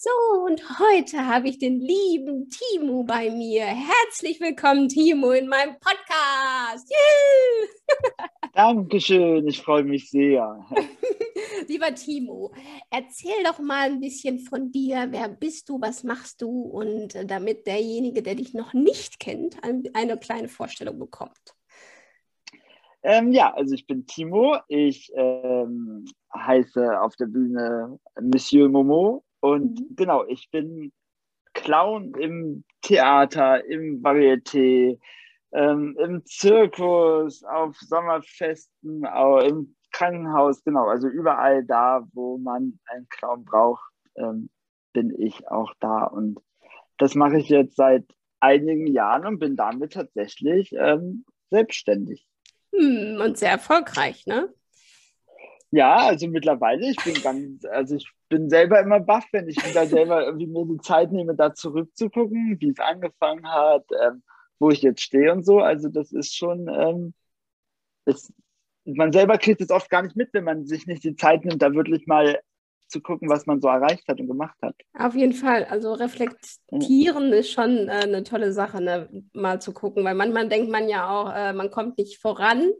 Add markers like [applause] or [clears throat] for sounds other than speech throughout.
So, und heute habe ich den lieben Timo bei mir. Herzlich willkommen, Timo, in meinem Podcast. [laughs] Dankeschön, ich freue mich sehr. [laughs] Lieber Timo, erzähl doch mal ein bisschen von dir. Wer bist du, was machst du? Und damit derjenige, der dich noch nicht kennt, eine kleine Vorstellung bekommt. Ähm, ja, also ich bin Timo. Ich ähm, heiße auf der Bühne Monsieur Momo und mhm. genau, ich bin Clown im Theater, im Varieté, ähm, im Zirkus, auf Sommerfesten, auch im Krankenhaus, genau, also überall da, wo man einen Clown braucht, ähm, bin ich auch da. Und das mache ich jetzt seit einigen Jahren und bin damit tatsächlich ähm, selbstständig. Hm, und sehr erfolgreich, ne? Ja, also mittlerweile, ich bin ganz, also ich bin selber immer baff, wenn ich wieder selber irgendwie mir die Zeit nehme, da zurückzugucken, wie es angefangen hat, ähm, wo ich jetzt stehe und so. Also das ist schon, ähm, ist, man selber kriegt es oft gar nicht mit, wenn man sich nicht die Zeit nimmt, da wirklich mal zu gucken, was man so erreicht hat und gemacht hat. Auf jeden Fall. Also reflektieren ist schon äh, eine tolle Sache, ne? mal zu gucken, weil manchmal denkt man ja auch, äh, man kommt nicht voran.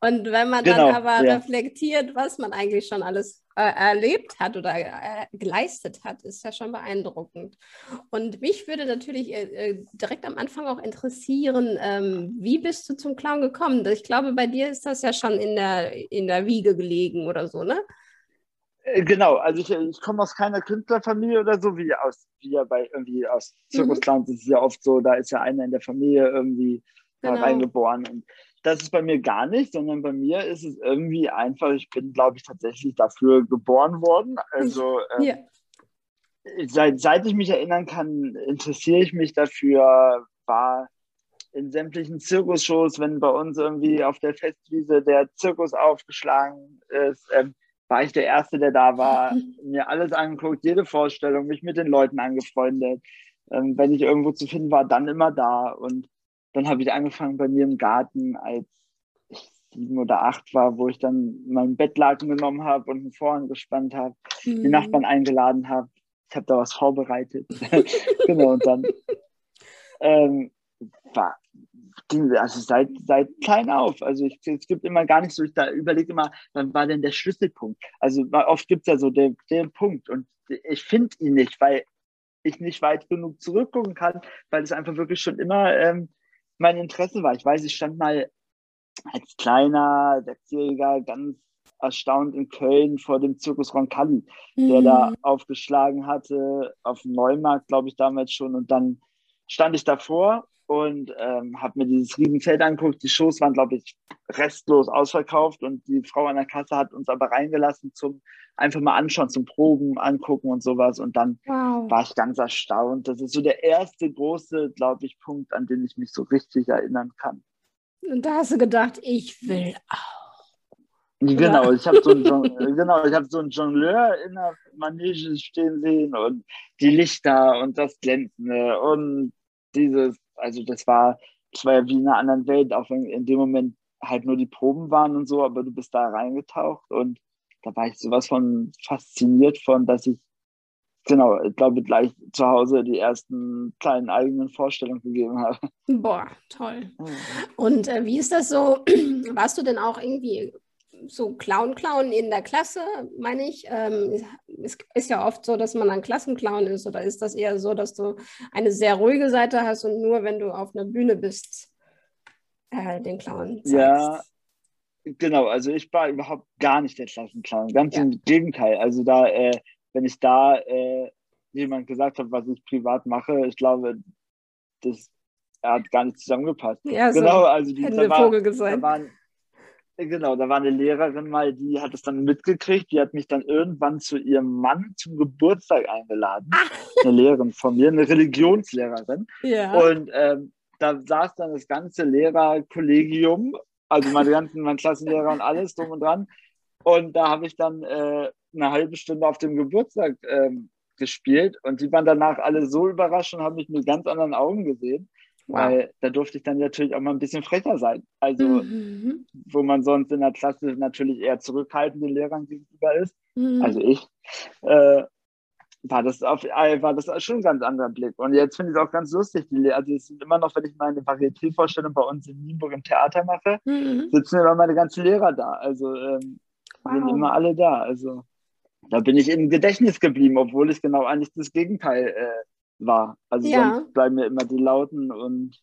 Und wenn man genau, dann aber ja. reflektiert, was man eigentlich schon alles äh, erlebt hat oder äh, geleistet hat, ist ja schon beeindruckend. Und mich würde natürlich äh, äh, direkt am Anfang auch interessieren, ähm, wie bist du zum Clown gekommen? Ich glaube, bei dir ist das ja schon in der, in der Wiege gelegen oder so, ne? Äh, genau, also ich, ich komme aus keiner Künstlerfamilie oder so, wie aus wie ja bei irgendwie aus Zirkusclowns mhm. ist es ja oft so, da ist ja einer in der Familie irgendwie genau. reingeboren. Und das ist bei mir gar nicht, sondern bei mir ist es irgendwie einfach, ich bin, glaube ich, tatsächlich dafür geboren worden. Also ähm, ja. seit, seit ich mich erinnern kann, interessiere ich mich dafür, war in sämtlichen Zirkusshows, wenn bei uns irgendwie auf der Festwiese der Zirkus aufgeschlagen ist, ähm, war ich der Erste, der da war, mir alles angeguckt, jede Vorstellung, mich mit den Leuten angefreundet. Ähm, wenn ich irgendwo zu finden war, dann immer da. Und dann habe ich angefangen bei mir im Garten, als ich sieben oder acht war, wo ich dann meinen Bettlaken genommen habe und einen Vorhang gespannt habe, mhm. die Nachbarn eingeladen habe. Ich habe da was vorbereitet. [laughs] genau, und dann ähm, war, also seit, seit klein auf. Also ich, es gibt immer gar nicht so, ich da überlege immer, wann war denn der Schlüsselpunkt? Also oft gibt es ja so den, den Punkt und ich finde ihn nicht, weil ich nicht weit genug zurückgucken kann, weil es einfach wirklich schon immer ähm, mein Interesse war. Ich weiß, ich stand mal als kleiner Sechsjähriger ganz erstaunt in Köln vor dem Zirkus Roncalli, mhm. der da mhm. aufgeschlagen hatte, auf dem Neumarkt, glaube ich, damals schon. Und dann stand ich davor und ähm, habe mir dieses Riesenfeld angeguckt. Die Shows waren, glaube ich, restlos ausverkauft und die Frau an der Kasse hat uns aber reingelassen zum einfach mal anschauen, zum Proben, angucken und sowas. Und dann wow. war ich ganz erstaunt. Das ist so der erste große, glaube ich, Punkt, an den ich mich so richtig erinnern kann. Und da hast du gedacht, ich will auch. Genau, ich habe so, einen [laughs] genau, hab so einen Jongleur in der Manege stehen sehen und die Lichter und das Glänzende und dieses also das war, das war ja wie in einer anderen Welt, auch wenn in dem Moment halt nur die Proben waren und so, aber du bist da reingetaucht und da war ich sowas von fasziniert von, dass ich genau, ich glaube, gleich zu Hause die ersten kleinen eigenen Vorstellungen gegeben habe. Boah, toll. Und äh, wie ist das so? [clears throat] Warst du denn auch irgendwie so Clown-Clown in der Klasse, meine ich. Ähm, es ist ja oft so, dass man ein Klassenclown ist oder ist das eher so, dass du eine sehr ruhige Seite hast und nur wenn du auf einer Bühne bist, äh, den Clown zeigst? Ja, genau. Also ich war überhaupt gar nicht der Klassenclown. Ganz ja. im Gegenteil. Also da, äh, wenn ich da äh, jemand gesagt hat, was ich privat mache, ich glaube, das er hat gar nicht zusammengepasst. Ja, genau, so also die, da, war, da waren Genau, da war eine Lehrerin mal, die hat es dann mitgekriegt, die hat mich dann irgendwann zu ihrem Mann zum Geburtstag eingeladen. Ach. Eine Lehrerin von mir, eine Religionslehrerin. Ja. Und ähm, da saß dann das ganze Lehrerkollegium, also meine ganzen, mein Klassenlehrer und alles drum und dran. Und da habe ich dann äh, eine halbe Stunde auf dem Geburtstag ähm, gespielt und die waren danach alle so überrascht und haben mich mit ganz anderen Augen gesehen. Wow. Weil da durfte ich dann natürlich auch mal ein bisschen frecher sein. Also, mhm. wo man sonst in der Klasse natürlich eher zurückhaltend den Lehrern gegenüber ist, mhm. also ich, äh, war das, auf, äh, war das schon ein ganz anderer Blick. Und jetzt finde ich es auch ganz lustig. Die, also es sind immer noch, wenn ich meine Varieté-Vorstellung bei uns in Nienburg im Theater mache, mhm. sitzen immer meine ganzen Lehrer da. Also ähm, wow. sind immer alle da. Also da bin ich im Gedächtnis geblieben, obwohl ich genau eigentlich das Gegenteil äh, war. Also ja. sonst bleiben mir immer die Lauten und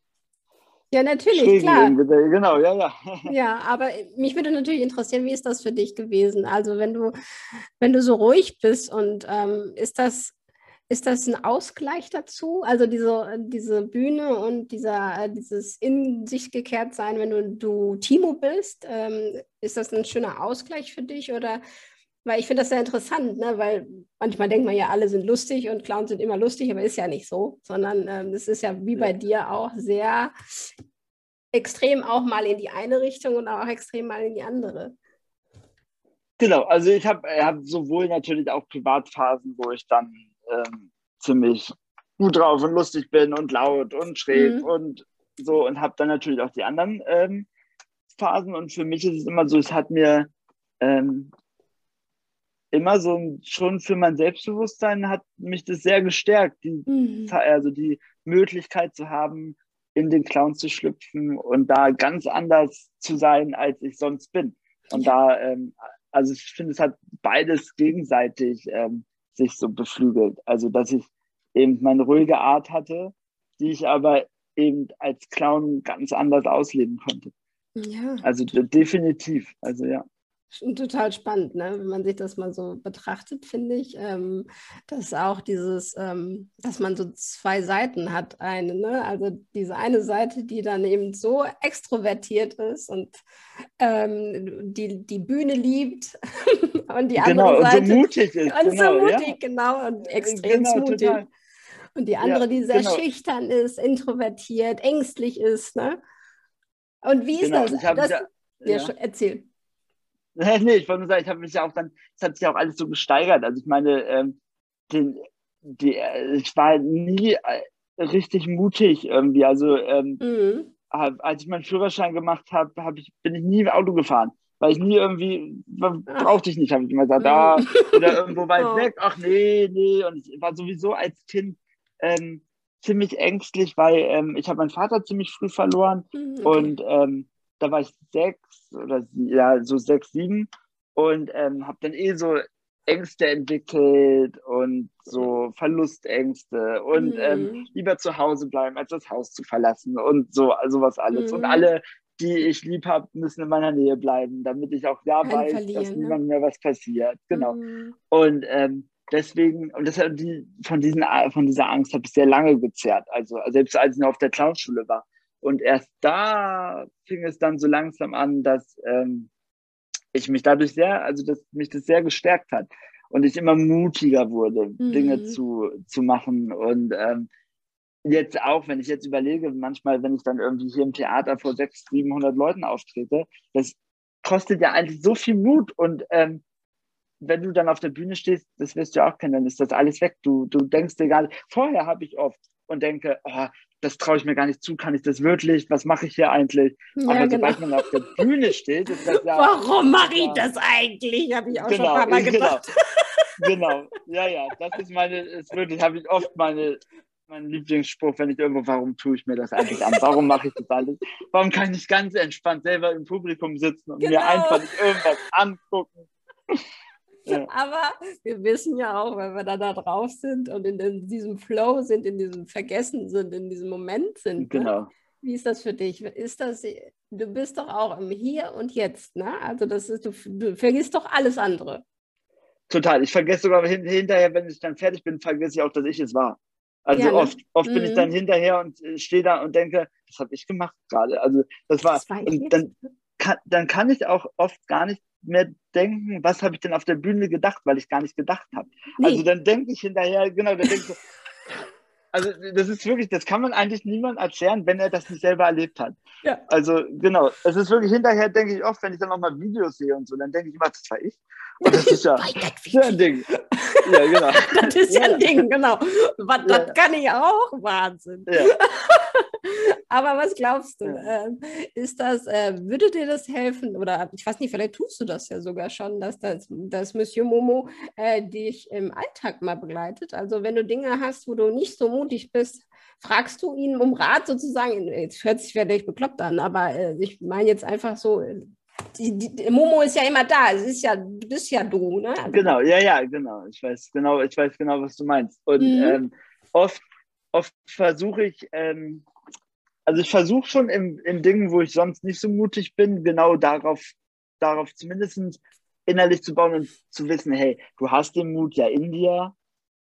ja, natürlich, klar. Genau, ja, ja. [laughs] Ja, aber mich würde natürlich interessieren, wie ist das für dich gewesen? Also wenn du, wenn du so ruhig bist und ähm, ist das, ist das ein Ausgleich dazu? Also diese, diese Bühne und dieser, dieses in sich gekehrt sein, wenn du, du Timo bist, ähm, ist das ein schöner Ausgleich für dich oder weil ich finde das sehr interessant, ne? weil manchmal denkt man ja, alle sind lustig und Clowns sind immer lustig, aber ist ja nicht so, sondern ähm, es ist ja wie bei dir auch sehr extrem auch mal in die eine Richtung und auch extrem mal in die andere. Genau, also ich habe hab sowohl natürlich auch Privatphasen, wo ich dann ähm, ziemlich gut drauf und lustig bin und laut und schräg mhm. und so und habe dann natürlich auch die anderen ähm, Phasen und für mich ist es immer so, es hat mir ähm, immer so schon für mein Selbstbewusstsein hat mich das sehr gestärkt, die, mhm. also die Möglichkeit zu haben, in den Clown zu schlüpfen und da ganz anders zu sein, als ich sonst bin. Und da, ähm, also ich finde, es hat beides gegenseitig ähm, sich so beflügelt. Also, dass ich eben meine ruhige Art hatte, die ich aber eben als Clown ganz anders ausleben konnte. Ja. Also definitiv. Also ja. Total spannend, ne? wenn man sich das mal so betrachtet, finde ich, ähm, dass auch dieses, ähm, dass man so zwei Seiten hat, eine, ne? also diese eine Seite, die dann eben so extrovertiert ist und ähm, die die Bühne liebt [laughs] und die andere genau, Seite und so mutig ist, und genau, so mutig, ja. genau und äh, extrem genau, mutig. Total. Und die andere, ja, die sehr genau. schüchtern ist, introvertiert, ängstlich ist. Ne? Und wie ist genau, das? das ja, ja, erzähl. [laughs] nee, ich wollte nur sagen, ich habe mich ja auch dann, es hat sich auch alles so gesteigert. Also ich meine, ähm, den, die, äh, ich war nie äh, richtig mutig irgendwie. Also ähm, mhm. als ich meinen Führerschein gemacht habe, hab ich, bin ich nie Auto gefahren. Weil ich nie irgendwie, brauchte ich nicht, habe ich immer gesagt, da mhm. ah, oder irgendwo weit [laughs] oh. weg, ach nee, nee. Und ich war sowieso als Kind ähm, ziemlich ängstlich, weil ähm, ich habe meinen Vater ziemlich früh verloren mhm, und ähm, da war ich sechs oder ja, so sechs, sieben und ähm, habe dann eh so Ängste entwickelt und so Verlustängste und mhm. ähm, lieber zu Hause bleiben, als das Haus zu verlassen und so, also was alles. Mhm. Und alle, die ich lieb habe, müssen in meiner Nähe bleiben, damit ich auch ja weiß, dass ne? niemand mehr was passiert. Genau. Mhm. Und ähm, deswegen, und deshalb die, von, diesen, von dieser Angst habe ich sehr lange gezerrt. Also selbst als ich noch auf der Clownschule war. Und erst da fing es dann so langsam an, dass ähm, ich mich dadurch sehr, also dass mich das sehr gestärkt hat und ich immer mutiger wurde, mhm. Dinge zu, zu machen. Und ähm, jetzt auch, wenn ich jetzt überlege, manchmal, wenn ich dann irgendwie hier im Theater vor 600, 700 Leuten auftrete, das kostet ja eigentlich so viel Mut und ähm, wenn du dann auf der Bühne stehst, das wirst du auch kennen, dann ist das alles weg. Du, du denkst dir gar nicht, vorher habe ich oft und denke, oh, das traue ich mir gar nicht zu, kann ich das wirklich, was mache ich hier eigentlich? Ja, Aber genau. sobald man auf der Bühne steht, ist das ja... [laughs] Warum mache ich das eigentlich? Habe ich auch genau, schon ein paar Mal genau. gedacht. Genau. [laughs] genau, ja, ja, das ist meine, ist wirklich, habe ich oft meine, mein Lieblingsspruch, wenn ich irgendwo, warum tue ich mir das eigentlich an? Warum mache ich das alles? Warum kann ich ganz entspannt selber im Publikum sitzen und genau. mir einfach irgendwas angucken? [laughs] Aber wir wissen ja auch, wenn wir da, da drauf sind und in, in, diesem Flow sind, in diesem Vergessen sind, in diesem Moment sind. Ne? Genau. Ne? Wie ist das für dich? Ist das, du bist doch auch im Hier und Jetzt, ne? Also das ist, du, du vergisst doch alles andere. Total. Ich vergesse sogar hinterher, wenn ich dann fertig bin, vergesse ich auch, dass ich es war. Also ja, ne? oft, oft mhm. bin ich dann mhm. hinterher und äh, stehe da und denke, was habe ich gemacht gerade? Also das war, das war und dann, kann, dann kann ich auch oft gar nicht mehr denken, was habe ich denn auf der Bühne gedacht, weil ich gar nicht gedacht habe. Nee. Also dann denke ich hinterher, genau, dann denke ich so, [laughs] also das ist wirklich, das kann man eigentlich niemandem erklären, wenn er das nicht selber erlebt hat. Ja. Also genau, es ist wirklich hinterher, denke ich oft, wenn ich dann nochmal Videos sehe und so, dann denke ich immer, das war ich. Und das ist ja, ja ein Ding. Ja, genau. [laughs] das ist ja, ein Ding, genau. Was, ja. Das kann ich auch. Wahnsinn. Ja. [laughs] Aber was glaubst du? Äh, ist das, äh, würde dir das helfen? Oder ich weiß nicht, vielleicht tust du das ja sogar schon, dass das dass Monsieur Momo äh, dich im Alltag mal begleitet. Also wenn du Dinge hast, wo du nicht so mutig bist, fragst du ihn um Rat sozusagen. Jetzt hört sich vielleicht bekloppt an, aber äh, ich meine jetzt einfach so, die, die, Momo ist ja immer da. Es ist ja, du bist ja du, ne? Also genau, ja, ja, genau. Ich weiß genau, ich weiß genau, was du meinst. Und mhm. ähm, oft, oft versuche ich, ähm, also ich versuche schon in, in Dingen, wo ich sonst nicht so mutig bin, genau darauf, darauf zumindest innerlich zu bauen und zu wissen, hey, du hast den Mut ja in dir,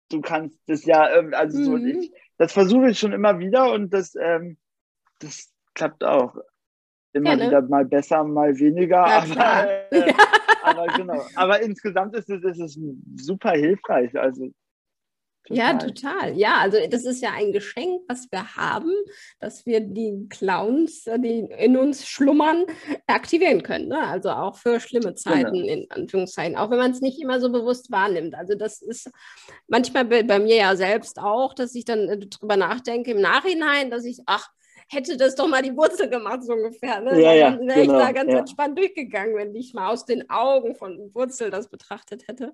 du kannst das ja, also mhm. so, ich, das versuche ich schon immer wieder und das, ähm, das klappt auch immer ja, ne? wieder mal besser, mal weniger. Ja, aber, äh, aber, genau. Aber insgesamt ist es, ist es super hilfreich. Also Total. Ja, total. Ja, also das ist ja ein Geschenk, was wir haben, dass wir die Clowns, äh, die in uns schlummern, aktivieren können. Ne? Also auch für schlimme Zeiten, genau. in Anführungszeichen, auch wenn man es nicht immer so bewusst wahrnimmt. Also das ist manchmal bei, bei mir ja selbst auch, dass ich dann äh, drüber nachdenke im Nachhinein, dass ich, ach, hätte das doch mal die Wurzel gemacht, so ungefähr. Ne? Ja, ja, dann wäre genau, ich da ganz ja. entspannt durchgegangen, wenn ich mal aus den Augen von Wurzel das betrachtet hätte.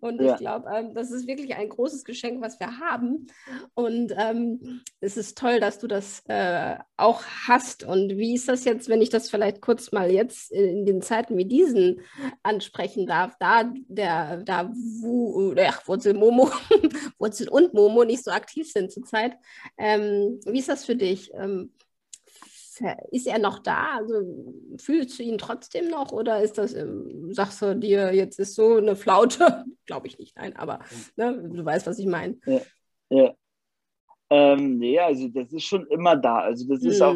Und ja. ich glaube, ähm, das ist wirklich ein großes Geschenk, was wir haben. Und ähm, es ist toll, dass du das äh, auch hast. Und wie ist das jetzt, wenn ich das vielleicht kurz mal jetzt in den Zeiten wie diesen ansprechen darf, da der, da wo, ach, Wurzel Momo, [laughs] Wurzel und Momo nicht so aktiv sind zurzeit. Ähm, wie ist das für dich? Ähm, ist er noch da? Also fühlst du ihn trotzdem noch oder ist das, sagst du dir, jetzt ist so eine Flaute? [laughs] Glaube ich nicht, nein, aber ne, du weißt, was ich meine. Ja, ja. Ähm, nee, also das ist schon immer da. Also das ist mhm. auch,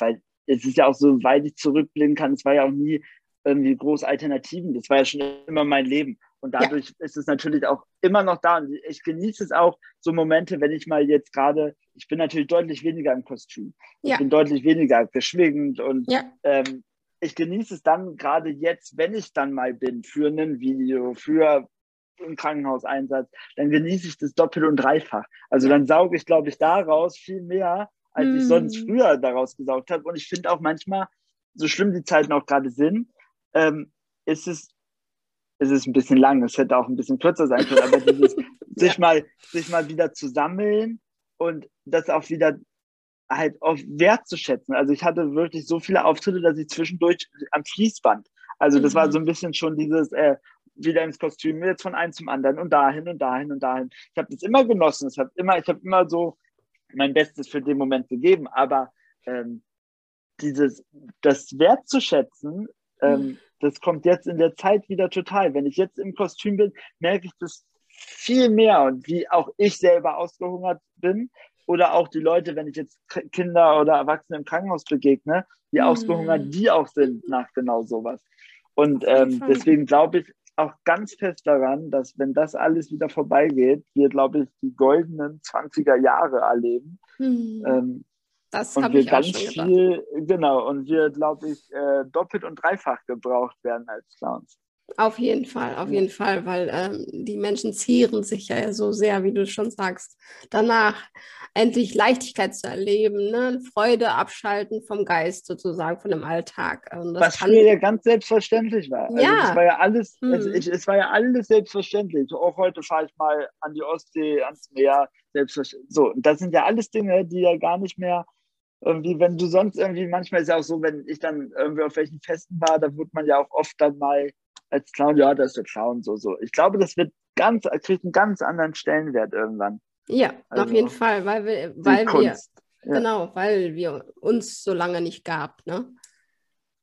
weil es ist ja auch so, weil ich zurückblicken kann, es war ja auch nie irgendwie groß Alternativen. Das war ja schon immer mein Leben. Und dadurch ja. ist es natürlich auch immer noch da. Und ich genieße es auch, so Momente, wenn ich mal jetzt gerade, ich bin natürlich deutlich weniger im Kostüm. Ja. Ich bin deutlich weniger geschwingend und ja. ähm, ich genieße es dann gerade jetzt, wenn ich dann mal bin, für ein Video, für einen Krankenhauseinsatz, dann genieße ich das doppelt und dreifach. Also dann sauge ich, glaube ich, daraus viel mehr, als mm. ich sonst hm. früher daraus gesaugt habe. Und ich finde auch manchmal, so schlimm die Zeiten auch gerade sind, ähm, ist es es ist ein bisschen lang, es hätte auch ein bisschen kürzer sein können, aber dieses [laughs] sich mal, sich mal wieder zu sammeln und das auch wieder halt auf Wert zu schätzen. Also ich hatte wirklich so viele Auftritte, dass ich zwischendurch am Fließband, also das mhm. war so ein bisschen schon dieses äh, wieder ins Kostüm, jetzt von einem zum anderen und dahin und dahin und dahin. Ich habe das immer genossen, ich habe immer, ich habe immer so mein Bestes für den Moment gegeben, aber ähm, dieses, das wertzuschätzen, ähm, mhm das kommt jetzt in der Zeit wieder total. Wenn ich jetzt im Kostüm bin, merke ich das viel mehr und wie auch ich selber ausgehungert bin oder auch die Leute, wenn ich jetzt Kinder oder Erwachsene im Krankenhaus begegne, wie mhm. ausgehungert die auch sind nach genau sowas. Und ähm, deswegen glaube ich auch ganz fest daran, dass wenn das alles wieder vorbeigeht, wir, glaube ich, die goldenen 20er Jahre erleben. Mhm. Ähm, das habe ich ganz auch schon gedacht. viel, genau, und wir, glaube ich, äh, doppelt und dreifach gebraucht werden als Clowns. Auf jeden Fall, auf jeden Fall, weil ähm, die Menschen zieren sich ja so sehr, wie du schon sagst, danach endlich Leichtigkeit zu erleben, ne? Freude abschalten vom Geist sozusagen, von dem Alltag. Was früher ja ganz selbstverständlich war. Also ja. es war ja alles, hm. es, ich, es war ja alles selbstverständlich. Auch heute fahre ich mal an die Ostsee, ans Meer, selbstverständlich. So, das sind ja alles Dinge, die ja gar nicht mehr irgendwie, wenn du sonst irgendwie, manchmal ist ja auch so, wenn ich dann irgendwie auf welchen Festen war, da wird man ja auch oft dann mal als Clown, ja, das ist der Clown, so, so. Ich glaube, das wird ganz, kriegt einen ganz anderen Stellenwert irgendwann. Ja, also, auf jeden Fall, weil wir, weil wir, ja. genau, weil wir uns so lange nicht gab, ne?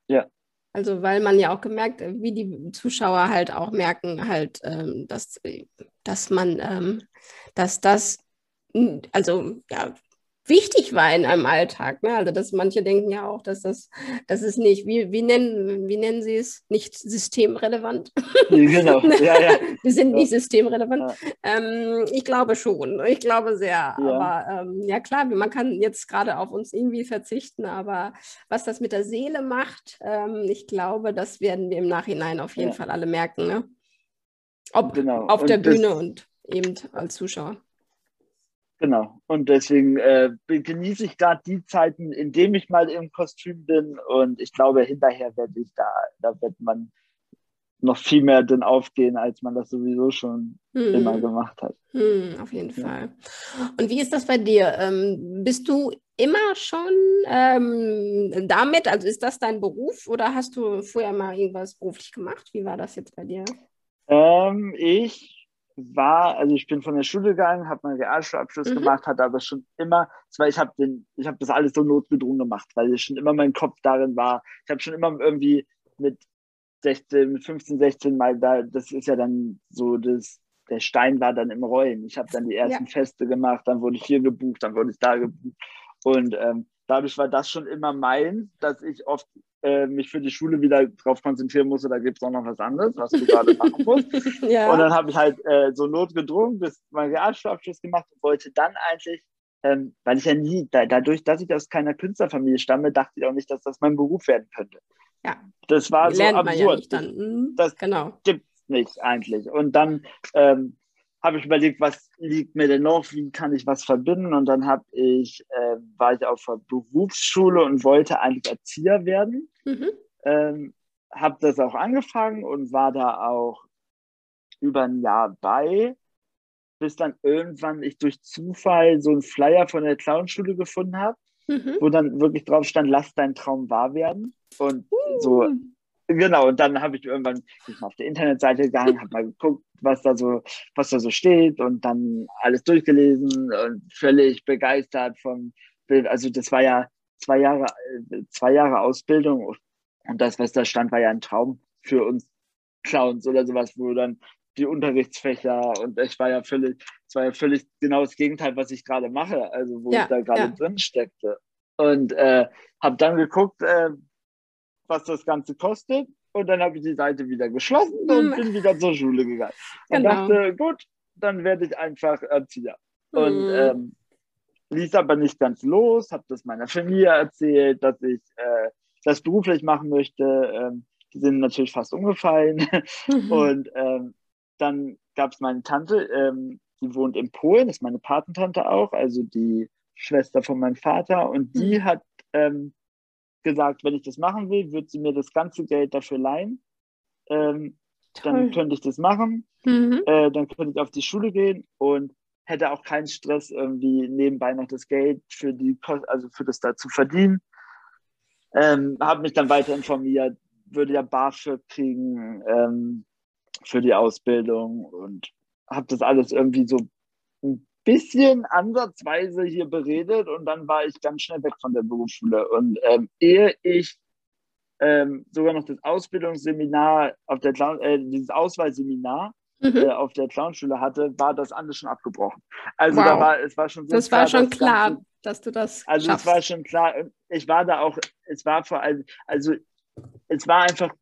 Ja. Also, weil man ja auch gemerkt, wie die Zuschauer halt auch merken, halt, ähm, dass, dass man, ähm, dass das, also, ja, wichtig war in einem Alltag. Ne? Also dass manche denken ja auch, dass das, das ist nicht, wie, wie, nennen, wie nennen sie es, nicht systemrelevant. Genau, [laughs] ja, ja. Wir sind ja. nicht systemrelevant. Ähm, ich glaube schon, ich glaube sehr. Aber ähm, ja klar, man kann jetzt gerade auf uns irgendwie verzichten, aber was das mit der Seele macht, ähm, ich glaube, das werden wir im Nachhinein auf jeden Fall alle merken. Ne? Ob genau. auf und der Bühne und eben als Zuschauer. Genau. Und deswegen äh, genieße ich gerade die Zeiten, in denen ich mal im Kostüm bin. Und ich glaube, hinterher werde ich da, da wird man noch viel mehr drin aufgehen, als man das sowieso schon hm. immer gemacht hat. Hm, auf jeden ja. Fall. Und wie ist das bei dir? Ähm, bist du immer schon ähm, damit, also ist das dein Beruf oder hast du vorher mal irgendwas beruflich gemacht? Wie war das jetzt bei dir? Ähm, ich war, also ich bin von der Schule gegangen, habe meinen Realschulabschluss mhm. gemacht, hatte aber schon immer, zwar ich habe den, ich habe das alles so notgedrungen gemacht, weil schon immer mein Kopf darin war. Ich habe schon immer irgendwie mit 16, mit 15, 16 mal da, das ist ja dann so das, der Stein war dann im Rollen. Ich habe dann die ersten ja. Feste gemacht, dann wurde ich hier gebucht, dann wurde ich da gebucht und ähm, dadurch war das schon immer mein, dass ich oft äh, mich für die Schule wieder darauf konzentrieren musste, da gibt es auch noch was anderes, was du gerade machen musst. [laughs] ja. Und dann habe ich halt äh, so notgedrungen bis mein Realschulabschluss gemacht und wollte dann eigentlich, ähm, weil ich ja nie, da, dadurch, dass ich aus keiner Künstlerfamilie stamme, dachte ich auch nicht, dass das mein Beruf werden könnte. Ja. Das war Lernt so absurd. Ja mhm. Das genau. gibt es nicht eigentlich. Und dann ähm, habe ich überlegt, was liegt mir denn noch, wie kann ich was verbinden und dann habe ich, äh, war ich auf der Berufsschule und wollte eigentlich Erzieher werden. Mhm. Ähm, habe das auch angefangen und war da auch über ein Jahr bei, bis dann irgendwann ich durch Zufall so einen Flyer von der Clownschule gefunden habe, mhm. wo dann wirklich drauf stand, lass deinen Traum wahr werden. Und uh. so Genau, und dann habe ich irgendwann ich auf der Internetseite gegangen, habe mal geguckt, was da so, was da so steht und dann alles durchgelesen und völlig begeistert vom Bild. Also das war ja zwei Jahre, zwei Jahre Ausbildung und das, was da stand, war ja ein Traum für uns Clowns oder sowas, wo dann die Unterrichtsfächer und ich war ja völlig, es war ja völlig genau das Gegenteil, was ich gerade mache, also wo ja, ich da gerade ja. drin steckte. Und äh, habe dann geguckt, äh, was das Ganze kostet. Und dann habe ich die Seite wieder geschlossen und mhm. bin wieder zur Schule gegangen. Und genau. dachte, gut, dann werde ich einfach Erzieher. Und ähm, ließ aber nicht ganz los, habe das meiner Familie erzählt, dass ich äh, das beruflich machen möchte. Ähm, die sind natürlich fast umgefallen. Mhm. [laughs] Und ähm, dann gab es meine Tante, ähm, die wohnt in Polen, ist meine Patentante auch, also die Schwester von meinem Vater. Und die mhm. hat ähm, gesagt, wenn ich das machen will, wird sie mir das ganze Geld dafür leihen. Ähm, dann könnte ich das machen. Mhm. Äh, dann könnte ich auf die Schule gehen und hätte auch keinen Stress, irgendwie nebenbei noch das Geld für die also für das da zu verdienen. Ähm, habe mich dann weiter informiert, würde ja BAföG kriegen ähm, für die Ausbildung und habe das alles irgendwie so bisschen ansatzweise hier beredet und dann war ich ganz schnell weg von der Berufsschule. Und ähm, ehe ich ähm, sogar noch das Ausbildungsseminar auf der Clown, äh, dieses Auswahlseminar mhm. äh, auf der Clownschule hatte, war das alles schon abgebrochen. Also wow. da war es war schon so Das klar, war schon klar, Ganze, dass du das Also schaffst. es war schon klar. Ich war da auch, es war vor allem, also es war einfach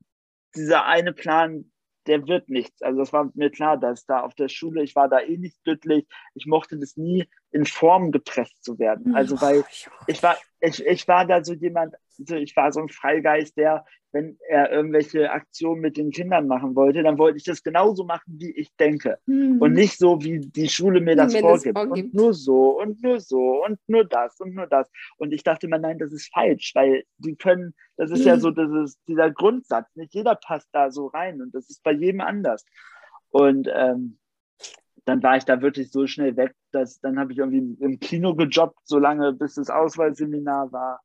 dieser eine Plan, der wird nichts. Also das war mir klar, dass da auf der Schule, ich war da eh nicht glücklich. Ich mochte das nie, in Form gepresst zu werden. Also weil ich war, ich, ich war da so jemand, also ich war so ein Freigeist, der wenn er irgendwelche Aktionen mit den Kindern machen wollte, dann wollte ich das genauso machen, wie ich denke. Mhm. Und nicht so, wie die Schule mir das, vorgibt. das vorgibt. Und nur so und nur so und nur das und nur das. Und ich dachte immer, nein, das ist falsch, weil die können, das ist mhm. ja so das ist dieser Grundsatz. Nicht jeder passt da so rein und das ist bei jedem anders. Und ähm, dann war ich da wirklich so schnell weg, dass dann habe ich irgendwie im Kino gejobbt, so lange bis das Auswahlseminar war.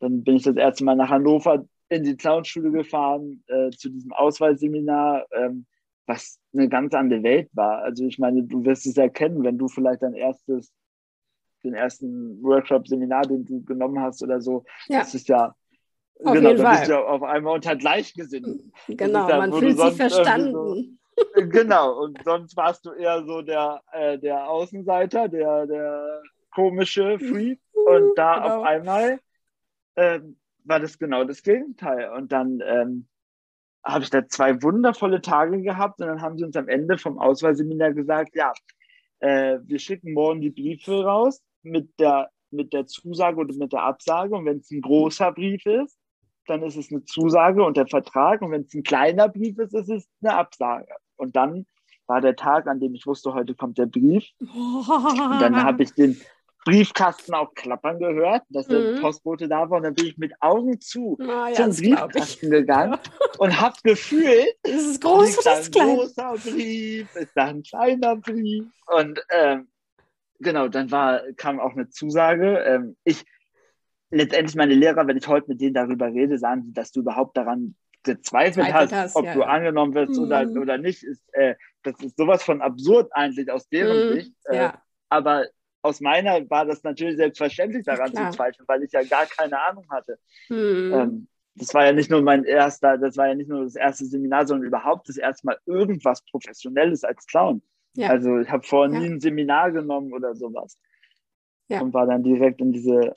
Dann bin ich das erste Mal nach Hannover in die Clownschule gefahren äh, zu diesem Auswahlseminar, ähm, was eine ganz andere Welt war. Also ich meine, du wirst es erkennen, wenn du vielleicht dein erstes, den ersten Workshop-Seminar, den du genommen hast oder so, ja. das ist ja auf genau, jeden Fall. bist du ja auf einmal unter Gleichgesinnten. Genau, ja, man fühlt sich verstanden. So, genau, und sonst warst du eher so der, äh, der Außenseiter, der, der komische Freak und da genau. auf einmal äh, war das genau das Gegenteil. Und dann ähm, habe ich da zwei wundervolle Tage gehabt und dann haben sie uns am Ende vom Auswahlseminar gesagt, ja, äh, wir schicken morgen die Briefe raus mit der, mit der Zusage oder mit der Absage. Und wenn es ein großer Brief ist, dann ist es eine Zusage und der Vertrag. Und wenn es ein kleiner Brief ist, ist es eine Absage. Und dann war der Tag, an dem ich wusste, heute kommt der Brief. Und dann habe ich den Briefkasten auch klappern gehört, dass der mhm. Postbote da war. Und dann bin ich mit Augen zu ah, zum Briefkasten gegangen [laughs] und habe gefühlt, ist es groß oder ist ein großer Brief, ist da ein kleiner Brief. Und ähm, genau, dann war, kam auch eine Zusage. Ähm, ich, letztendlich meine Lehrer, wenn ich heute mit denen darüber rede, sagen sie, dass du überhaupt daran gezweifelt hast, hast, ob ja. du angenommen wirst mhm. oder, oder nicht, ist, äh, das ist sowas von absurd eigentlich aus deren mhm. Sicht. Äh, ja. Aber aus meiner war das natürlich selbstverständlich daran zu zweifeln, weil ich ja gar keine Ahnung hatte. Mhm. Ähm, das war ja nicht nur mein erster, das war ja nicht nur das erste Seminar, sondern überhaupt das erste Mal irgendwas Professionelles als Clown. Ja. Also ich habe vorher nie ein Seminar genommen oder sowas. Und war dann direkt in diese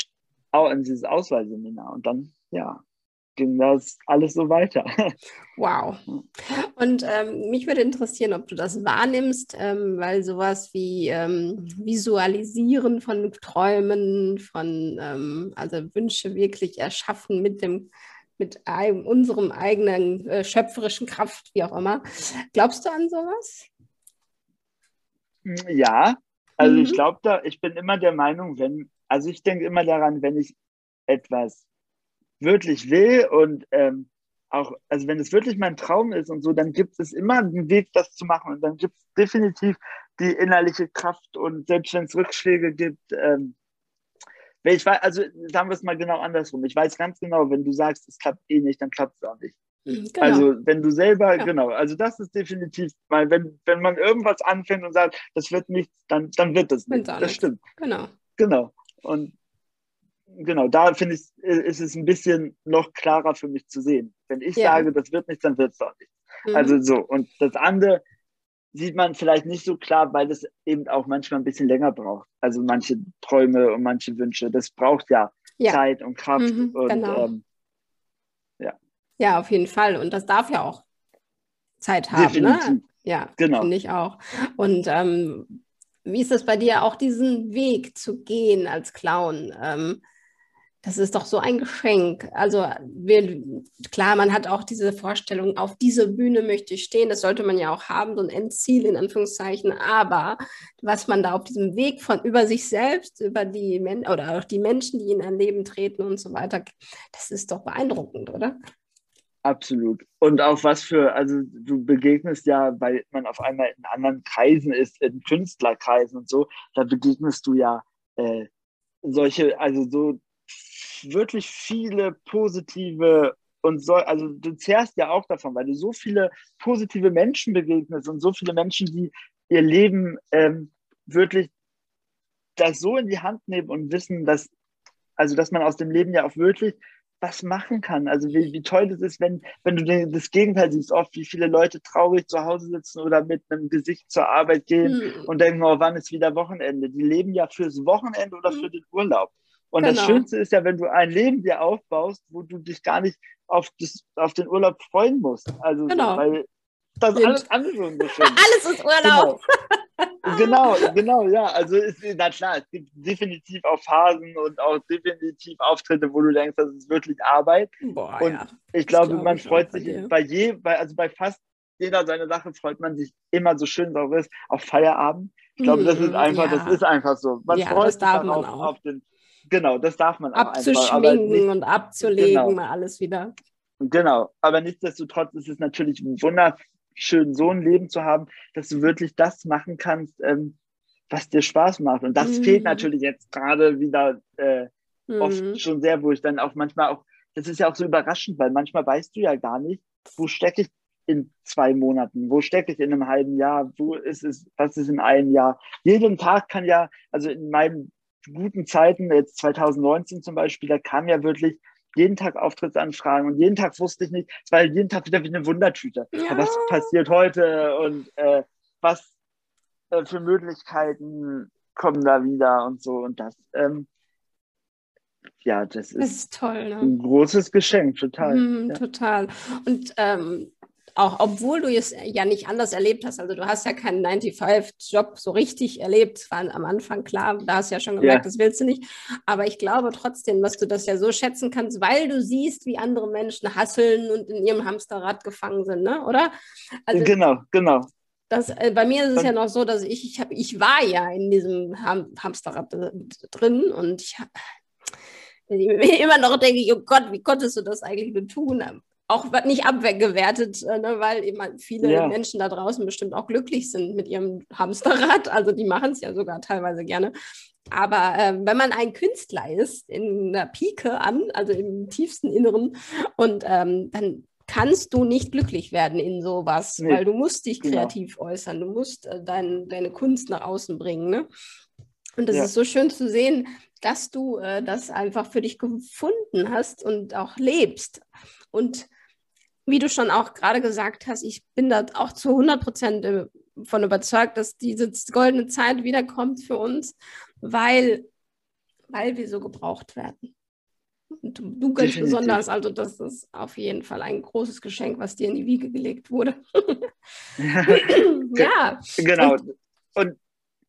in dieses Auswahlseminar. Und dann, ja, ging das alles so weiter. [laughs] Wow. Und ähm, mich würde interessieren, ob du das wahrnimmst, ähm, weil sowas wie ähm, Visualisieren von Träumen, von ähm, also Wünsche wirklich erschaffen mit dem mit einem, unserem eigenen äh, schöpferischen Kraft, wie auch immer. Glaubst du an sowas? Ja, also mhm. ich glaube da, ich bin immer der Meinung, wenn, also ich denke immer daran, wenn ich etwas wirklich will und ähm, auch, also wenn es wirklich mein Traum ist und so, dann gibt es immer einen Weg, das zu machen und dann gibt es definitiv die innerliche Kraft und selbst wenn es Rückschläge gibt, ähm, ich weiß, also sagen wir es mal genau andersrum. Ich weiß ganz genau, wenn du sagst, es klappt eh nicht, dann klappt es auch nicht. Mhm, genau. Also wenn du selber, ja. genau, also das ist definitiv, weil wenn, wenn man irgendwas anfängt und sagt, das wird nichts, dann, dann wird es nicht. Das stimmt. Genau. Genau. Und genau, da finde ich, ist es ein bisschen noch klarer für mich zu sehen. Wenn ich ja. sage, das wird nichts, dann wird es auch nichts. Mhm. Also so. Und das andere sieht man vielleicht nicht so klar, weil es eben auch manchmal ein bisschen länger braucht. Also manche Träume und manche Wünsche. Das braucht ja, ja. Zeit und Kraft. Mhm, und, genau. Ähm, ja. ja, auf jeden Fall. Und das darf ja auch Zeit haben. Definitiv. Ne? Ja, genau. finde ich auch. Und ähm, wie ist es bei dir, auch diesen Weg zu gehen als Clown? Ähm, das ist doch so ein Geschenk. Also wir, klar, man hat auch diese Vorstellung, auf dieser Bühne möchte ich stehen. Das sollte man ja auch haben, so ein Endziel in Anführungszeichen. Aber was man da auf diesem Weg von über sich selbst, über die Men oder auch die Menschen, die in ein Leben treten und so weiter, das ist doch beeindruckend, oder? Absolut. Und auch was für, also du begegnest ja, weil man auf einmal in anderen Kreisen ist, in Künstlerkreisen und so, da begegnest du ja äh, solche, also so wirklich viele positive und so, also du zehrst ja auch davon, weil du so viele positive Menschen begegnest und so viele Menschen, die ihr Leben ähm, wirklich das so in die Hand nehmen und wissen, dass, also dass man aus dem Leben ja auch wirklich was machen kann. Also wie, wie toll das ist, wenn, wenn du das Gegenteil siehst, oft wie viele Leute traurig zu Hause sitzen oder mit einem Gesicht zur Arbeit gehen mhm. und denken, oh, wann ist wieder Wochenende? Die leben ja fürs Wochenende oder für den Urlaub. Und genau. das Schönste ist ja, wenn du ein Leben dir aufbaust, wo du dich gar nicht auf, das, auf den Urlaub freuen musst. Also, genau. weil das ist alles andere so schön. alles ist Urlaub. Genau. [laughs] genau, genau, ja. Also ist, na klar, es gibt definitiv auch Phasen und auch definitiv Auftritte, wo du denkst, das ist wirklich Arbeit. Boah, und ja. ich glaube, glaub man ich freut sich bei, bei je, bei, also bei fast jeder seiner Sache freut man sich immer so schön sauber ist, auf Feierabend. Ich glaube, das ist hm, einfach, ja. das ist einfach so. Man ja, freut sich dann auf, auf, den, Genau, das darf man auch Abzuschminken und abzulegen, genau. alles wieder. Genau, aber nichtsdestotrotz ist es natürlich wunderschön, so ein Leben zu haben, dass du wirklich das machen kannst, ähm, was dir Spaß macht. Und das mhm. fehlt natürlich jetzt gerade wieder äh, mhm. oft schon sehr, wo ich dann auch manchmal auch, das ist ja auch so überraschend, weil manchmal weißt du ja gar nicht, wo stecke ich in zwei Monaten? Wo stecke ich in einem halben Jahr? Wo ist es, was ist in einem Jahr? Jeden Tag kann ja, also in meinem guten Zeiten, jetzt 2019 zum Beispiel, da kam ja wirklich jeden Tag Auftrittsanfragen und jeden Tag wusste ich nicht, es war jeden Tag wieder wie eine Wundertüte. Ja. Was passiert heute und äh, was äh, für Möglichkeiten kommen da wieder und so und das. Ähm, ja, das ist, ist toll, ne? ein großes Geschenk, total. Mm, ja. Total. Und ähm, auch obwohl du es ja nicht anders erlebt hast, also du hast ja keinen 9-5-Job so richtig erlebt, es war am Anfang klar, da hast du ja schon gemerkt, ja. das willst du nicht, aber ich glaube trotzdem, dass du das ja so schätzen kannst, weil du siehst, wie andere Menschen hasseln und in ihrem Hamsterrad gefangen sind, ne? oder? Also, genau, genau. Das, äh, bei mir ist es ja noch so, dass ich, ich, hab, ich war ja in diesem Ham Hamsterrad drin und ich [laughs] immer noch denke ich, oh Gott, wie konntest du das eigentlich nur tun? Auch nicht abgewertet, äh, ne, weil eben viele ja. Menschen da draußen bestimmt auch glücklich sind mit ihrem Hamsterrad. [laughs] Also die machen es ja sogar teilweise gerne. Aber äh, wenn man ein Künstler ist, in der Pike an, also im tiefsten Inneren, und ähm, dann kannst du nicht glücklich werden in sowas, nee. weil du musst dich genau. kreativ genau. äußern, du musst äh, dein, deine Kunst nach außen bringen. Ne? Und das ja. ist so schön zu sehen, dass du äh, das einfach für dich gefunden hast und auch lebst. Und wie du schon auch gerade gesagt hast, ich bin da auch zu 100 Prozent davon überzeugt, dass diese goldene Zeit wiederkommt für uns, weil, weil wir so gebraucht werden. Und du, ganz Definitiv. besonders, also das ist auf jeden Fall ein großes Geschenk, was dir in die Wiege gelegt wurde. [laughs] ja. Genau. Und, und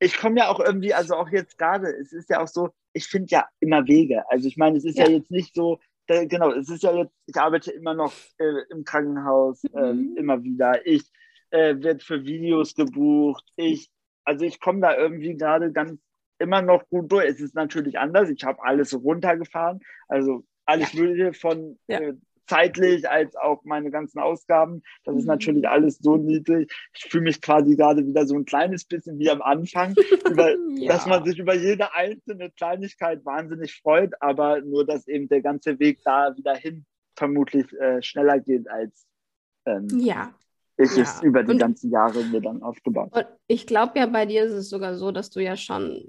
ich komme ja auch irgendwie, also auch jetzt gerade, es ist ja auch so, ich finde ja immer Wege. Also ich meine, es ist ja, ja jetzt nicht so, da, genau, es ist ja jetzt, ich arbeite immer noch äh, im Krankenhaus, äh, mhm. immer wieder. Ich äh, werde für Videos gebucht. Ich, also ich komme da irgendwie gerade ganz immer noch gut durch. Es ist natürlich anders. Ich habe alles runtergefahren. Also alles ja. Mögliche von ja. Äh, zeitlich als auch meine ganzen Ausgaben. Das ist mhm. natürlich alles so niedrig. Ich fühle mich quasi gerade wieder so ein kleines bisschen wie am Anfang, [laughs] über, ja. dass man sich über jede einzelne Kleinigkeit wahnsinnig freut, aber nur, dass eben der ganze Weg da wieder hin vermutlich äh, schneller geht als ähm, ja. ich ja. es über die und, ganzen Jahre mir dann aufgebaut. Und ich glaube ja, bei dir ist es sogar so, dass du ja schon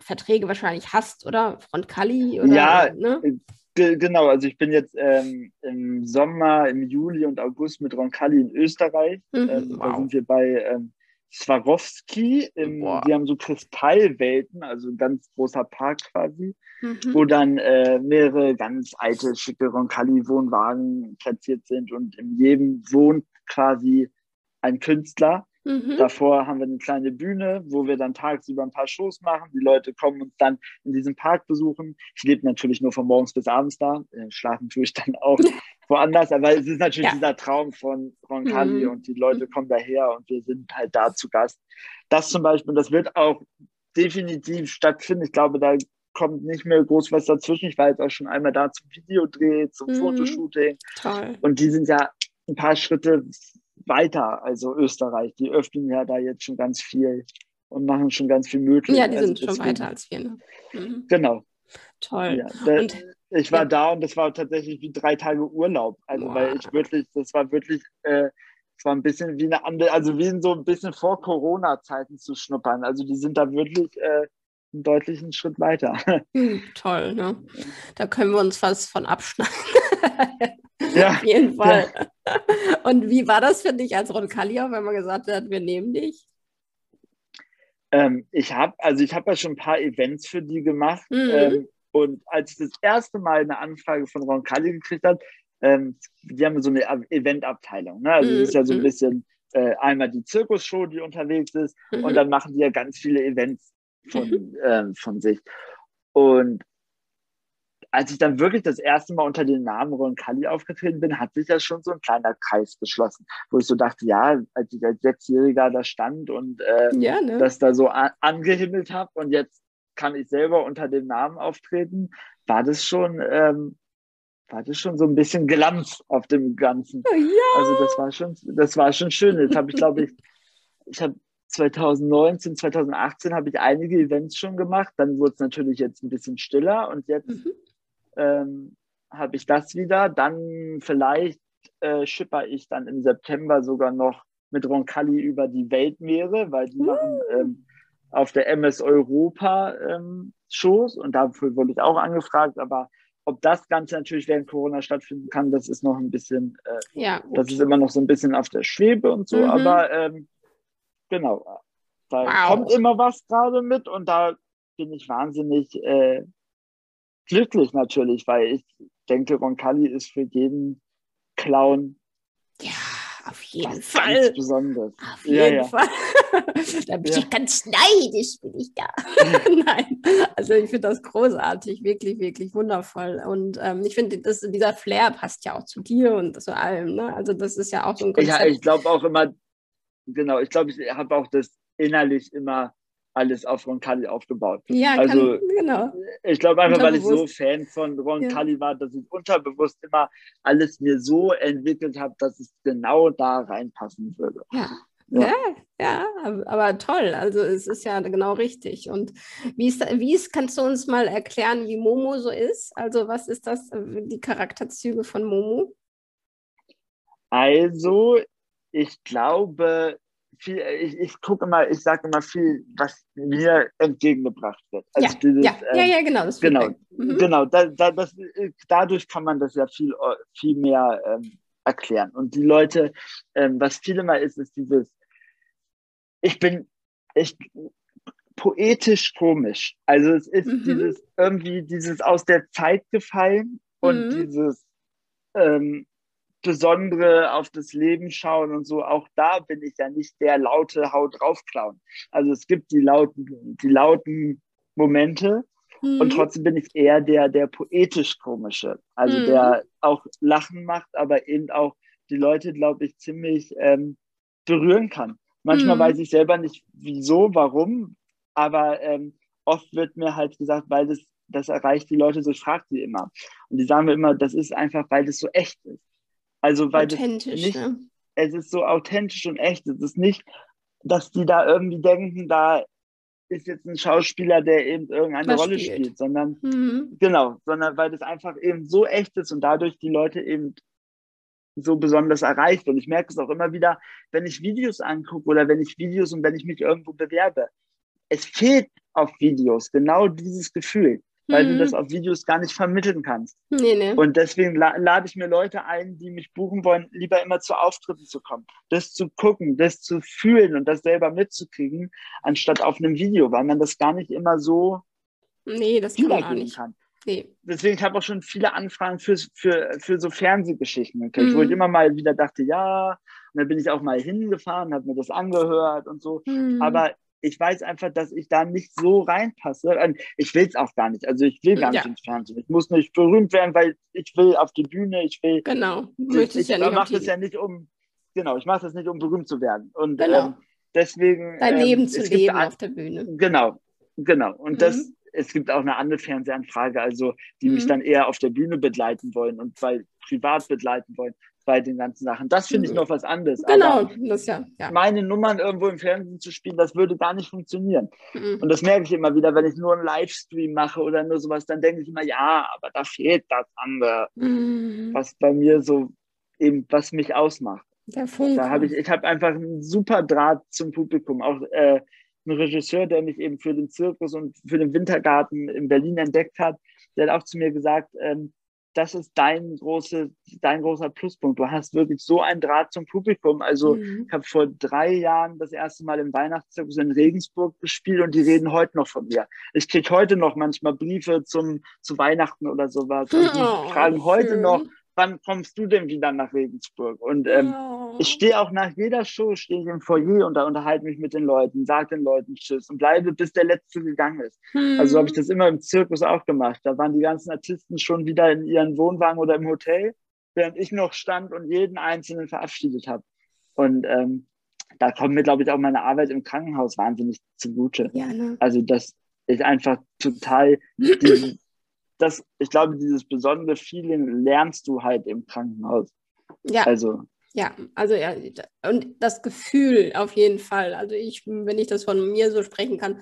Verträge wahrscheinlich hast, oder? Frontcalli? Oder, ja, ne? Genau, also ich bin jetzt ähm, im Sommer, im Juli und August mit Roncalli in Österreich. Mhm, ähm, wow. Da sind wir bei ähm, Swarovski. Im, die haben so Kristallwelten, also ein ganz großer Park quasi, mhm. wo dann äh, mehrere ganz alte, schicke Roncalli-Wohnwagen platziert sind und in jedem wohnt quasi ein Künstler. Mhm. Davor haben wir eine kleine Bühne, wo wir dann tagsüber ein paar Shows machen. Die Leute kommen uns dann in diesem Park besuchen. Ich lebe natürlich nur von morgens bis abends da. Äh, schlafen tue ich dann auch [laughs] woanders. Aber es ist natürlich ja. dieser Traum von Roncalli mhm. und die Leute mhm. kommen daher und wir sind halt da zu Gast. Das zum Beispiel, das wird auch definitiv stattfinden. Ich glaube, da kommt nicht mehr groß was dazwischen. Ich war jetzt auch schon einmal da zum Videodreh, zum mhm. Fotoshooting. Toll. Und die sind ja ein paar Schritte weiter, also Österreich. Die öffnen ja da jetzt schon ganz viel und machen schon ganz viel möglich. Ja, die also sind schon weiter als wir. Ne? Mhm. Genau. Toll. Ja, da, und, ich war ja. da und das war tatsächlich wie drei Tage Urlaub. Also Boah. weil ich wirklich, das war wirklich, äh, es war ein bisschen wie eine andere, also wie in so ein bisschen vor Corona-Zeiten zu schnuppern. Also die sind da wirklich äh, einen deutlichen Schritt weiter. Hm, toll, ne? Da können wir uns fast von abschneiden. [laughs] Ja. Auf jeden Fall. Ja. [laughs] Und wie war das für dich als Roncalli, wenn man gesagt hat, wir nehmen dich? Ähm, ich habe also ich habe ja schon ein paar Events für die gemacht. Mhm. Ähm, und als ich das erste Mal eine Anfrage von Roncalli gekriegt habe, ähm, die haben so eine Eventabteilung. Ne? Also mhm. das ist ja so ein mhm. bisschen äh, einmal die Zirkusshow, die unterwegs ist, mhm. und dann machen die ja ganz viele Events von, mhm. äh, von sich. Und als ich dann wirklich das erste Mal unter dem Namen Ron Kalli aufgetreten bin, hat sich ja schon so ein kleiner Kreis geschlossen, wo ich so dachte, ja, als ich als Sechsjähriger da stand und äh, ja, ne? das da so an angehimmelt habe und jetzt kann ich selber unter dem Namen auftreten, war das schon, ähm, war das schon so ein bisschen Glanz auf dem Ganzen. Oh, ja. Also das war schon, das war schon schön. Jetzt habe ich, glaube ich, ich habe 2019, 2018 habe ich einige Events schon gemacht. Dann wurde es natürlich jetzt ein bisschen stiller und jetzt mhm ähm, habe ich das wieder. Dann vielleicht äh, schipper ich dann im September sogar noch mit Roncalli über die Weltmeere, weil die uh. machen ähm, auf der MS Europa ähm, Shows und dafür wurde ich auch angefragt, aber ob das Ganze natürlich während Corona stattfinden kann, das ist noch ein bisschen, äh, ja, das ist immer noch so ein bisschen auf der Schwebe und so, mhm. aber ähm, genau, da wow. kommt immer was gerade mit und da bin ich wahnsinnig äh, glücklich natürlich, weil ich denke, Roncalli ist für jeden Clown ja, auf jeden Fall. Ganz Besonderes. Auf jeden ja, ja. Fall. [laughs] da bin ja. ich ganz neidisch, bin ich da. [laughs] Nein, also ich finde das großartig, wirklich, wirklich wundervoll. Und ähm, ich finde, dieser Flair passt ja auch zu dir und zu allem. Ne? Also das ist ja auch so ein Konzept. Ja, ich glaube auch immer, genau, ich glaube, ich habe auch das innerlich immer alles auf Roncalli aufgebaut. Ja, also, kann, genau. Ich glaube einfach, weil ich so Fan von Roncalli ja. war, dass ich unterbewusst immer alles mir so entwickelt habe, dass es genau da reinpassen würde. Ja. Ja. ja, ja, aber toll. Also es ist ja genau richtig. Und wie ist, wie ist, kannst du uns mal erklären, wie Momo so ist? Also was ist das, die Charakterzüge von Momo? Also, ich glaube, viel, ich, ich gucke immer, ich sage immer viel, was mir entgegengebracht wird. Also ja, dieses, ja, ähm, ja, ja, genau. Das genau, mhm. genau da, da, das, dadurch kann man das ja viel, viel mehr ähm, erklären. Und die Leute, ähm, was viel immer ist, ist dieses, ich bin, ich, poetisch komisch. Also es ist mhm. dieses irgendwie dieses aus der Zeit gefallen und mhm. dieses ähm, Besondere auf das Leben schauen und so, auch da bin ich ja nicht der laute Haut drauf Clown. Also es gibt die lauten, die lauten Momente mhm. und trotzdem bin ich eher der, der poetisch komische. Also mhm. der auch Lachen macht, aber eben auch die Leute, glaube ich, ziemlich ähm, berühren kann. Manchmal mhm. weiß ich selber nicht, wieso, warum, aber ähm, oft wird mir halt gesagt, weil das, das erreicht die Leute so, ich frage sie immer. Und die sagen mir immer, das ist einfach, weil das so echt ist. Also weil authentisch, nicht, ne? es ist so authentisch und echt. Es ist nicht, dass die da irgendwie denken, da ist jetzt ein Schauspieler, der eben irgendeine Was Rolle spielt, spielt sondern mhm. genau, sondern weil das einfach eben so echt ist und dadurch die Leute eben so besonders erreicht. Und ich merke es auch immer wieder, wenn ich Videos angucke oder wenn ich Videos und wenn ich mich irgendwo bewerbe. Es fehlt auf Videos genau dieses Gefühl weil mhm. du das auf Videos gar nicht vermitteln kannst. Nee, nee. Und deswegen la lade ich mir Leute ein, die mich buchen wollen, lieber immer zu Auftritten zu kommen, das zu gucken, das zu fühlen und das selber mitzukriegen, anstatt auf einem Video, weil man das gar nicht immer so nee, das kann man auch nicht. kann. Nee. Deswegen habe ich auch schon viele Anfragen für, für, für so Fernsehgeschichten gekriegt, mhm. wo ich immer mal wieder dachte, ja, und dann bin ich auch mal hingefahren, habe mir das angehört und so. Mhm. Aber ich weiß einfach, dass ich da nicht so reinpasse. Ich will es auch gar nicht. Also ich will gar nicht ins Fernsehen. Ich muss nicht berühmt werden, weil ich will auf die Bühne. Ich will. Genau. Ich, ich ja mache das ja nicht um. Genau, ich mache das nicht, um berühmt zu werden. Und genau. ähm, deswegen. Dein ähm, Leben zu leben auf der Bühne. Genau, genau. Und mhm. das, es gibt auch eine andere Fernsehanfrage, also die mhm. mich dann eher auf der Bühne begleiten wollen und weil privat begleiten wollen bei den ganzen Sachen. Das finde ich mhm. noch was anderes. Genau, Aber das ja, ja. Meine Nummern irgendwo im Fernsehen zu spielen, das würde gar nicht funktionieren. Mhm. Und das merke ich immer wieder, wenn ich nur einen Livestream mache oder nur sowas, dann denke ich immer, ja, aber da fehlt das andere, mhm. was bei mir so eben, was mich ausmacht. Der Funke. Da habe ich, ich habe einfach einen super Draht zum Publikum. Auch äh, ein Regisseur, der mich eben für den Zirkus und für den Wintergarten in Berlin entdeckt hat, der hat auch zu mir gesagt, ähm, das ist dein, große, dein großer Pluspunkt. Du hast wirklich so einen Draht zum Publikum. Also mhm. ich habe vor drei Jahren das erste Mal im Weihnachtszirkus in Regensburg gespielt und die reden heute noch von mir. Ich kriege heute noch manchmal Briefe zum, zu Weihnachten oder sowas. Und die oh, fragen heute schön. noch, wann kommst du denn wieder nach Regensburg? Und ähm, oh. ich stehe auch nach jeder Show, stehe ich im Foyer und da unterhalte mich mit den Leuten, sage den Leuten Tschüss und bleibe, bis der Letzte gegangen ist. Hm. Also habe ich das immer im Zirkus auch gemacht. Da waren die ganzen Artisten schon wieder in ihren Wohnwagen oder im Hotel, während ich noch stand und jeden Einzelnen verabschiedet habe. Und ähm, da kommt mir, glaube ich, auch meine Arbeit im Krankenhaus wahnsinnig zugute. Ja, ne? Also das ist einfach total die, das, ich glaube, dieses besondere Feeling lernst du halt im Krankenhaus. Ja. Also. Ja, also ja, und das Gefühl auf jeden Fall. Also ich, wenn ich das von mir so sprechen kann,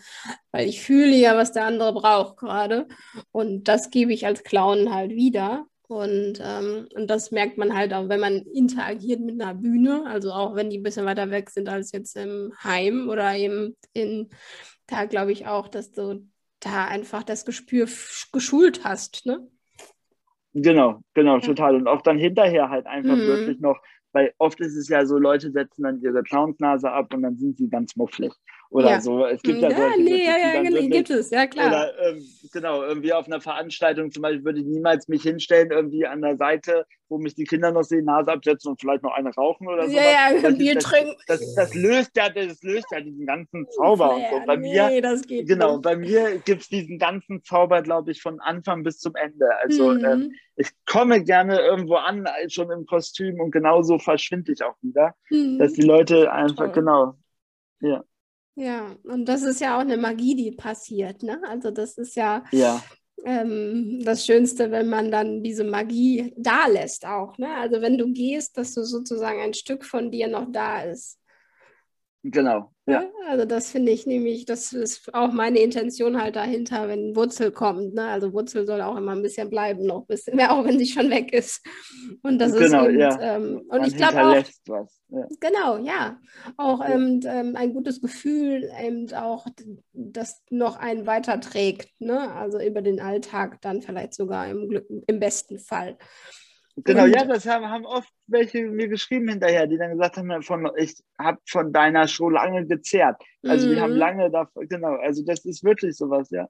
weil ich fühle ja, was der andere braucht gerade. Und das gebe ich als Clown halt wieder. Und, ähm, und das merkt man halt auch, wenn man interagiert mit einer Bühne, also auch wenn die ein bisschen weiter weg sind als jetzt im Heim oder eben in, da glaube ich auch, dass so da einfach das Gespür geschult hast, ne? Genau, genau, ja. total. Und auch dann hinterher halt einfach mhm. wirklich noch, weil oft ist es ja so, Leute setzen dann ihre Clownsnase ab und dann sind sie ganz mufflig. Oder ja. so. Es gibt ja, ja solche, nee, ja, ja, wirklich, gibt es, ja klar. Oder ähm, genau, irgendwie auf einer Veranstaltung zum Beispiel würde ich niemals mich hinstellen, irgendwie an der Seite, wo mich die Kinder noch sehen, Nase absetzen und vielleicht noch eine rauchen oder so. Ja, ja, ein Bier das, trinken. Das, das, das, löst ja, das löst ja diesen ganzen Zauber und so. Bei nee, mir, das geht genau, nicht. bei mir gibt es diesen ganzen Zauber, glaube ich, von Anfang bis zum Ende. Also mhm. ähm, ich komme gerne irgendwo an, schon im Kostüm und genauso verschwinde ich auch wieder. Mhm. Dass die Leute einfach, Toll. genau. Ja. Ja, und das ist ja auch eine Magie, die passiert. Ne? Also das ist ja, ja. Ähm, das Schönste, wenn man dann diese Magie da lässt auch. Ne? Also wenn du gehst, dass du sozusagen ein Stück von dir noch da ist. Genau, ja. Also das finde ich nämlich, das ist auch meine Intention halt dahinter, wenn Wurzel kommt. Ne? Also Wurzel soll auch immer ein bisschen bleiben, noch ein bisschen, [laughs] auch wenn sie schon weg ist. Und das genau, ist eben, ja. ähm, und Man ich glaube auch, was. Ja. genau, ja, auch ja. Ähm, ähm, ein gutes Gefühl, eben auch, das noch einen weiterträgt, ne? also über den Alltag dann vielleicht sogar im, Glück, im besten Fall. Genau, und, ja, das haben, haben oft welche mir geschrieben hinterher, die dann gesagt haben, von, ich habe von deiner Show lange gezehrt. Also die haben mhm. lange davon, genau, also das ist wirklich sowas, ja.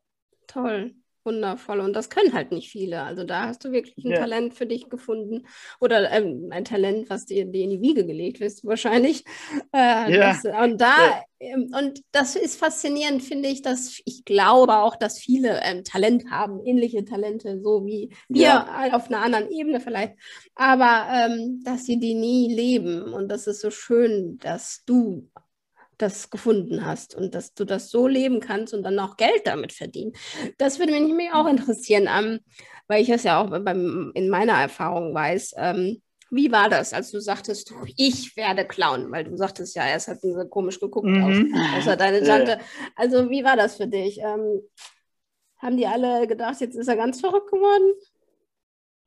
Toll. Wundervoll. Und das können halt nicht viele. Also da hast du wirklich ein ja. Talent für dich gefunden. Oder ähm, ein Talent, was dir, dir in die Wiege gelegt ist, wahrscheinlich. Äh, ja. Das, und da, ja. ähm, und das ist faszinierend, finde ich, dass ich glaube auch, dass viele ähm, Talent haben, ähnliche Talente, so wie wir auf einer anderen Ebene vielleicht. Aber ähm, dass sie die nie leben. Und das ist so schön, dass du das gefunden hast und dass du das so leben kannst und dann auch Geld damit verdienen. Das würde mich auch interessieren, ähm, weil ich es ja auch beim, in meiner Erfahrung weiß. Ähm, wie war das, als du sagtest, ich werde Clown? Weil du sagtest ja, erst hat so komisch geguckt, mhm. außer deine Tante. Also wie war das für dich? Ähm, haben die alle gedacht, jetzt ist er ganz verrückt geworden?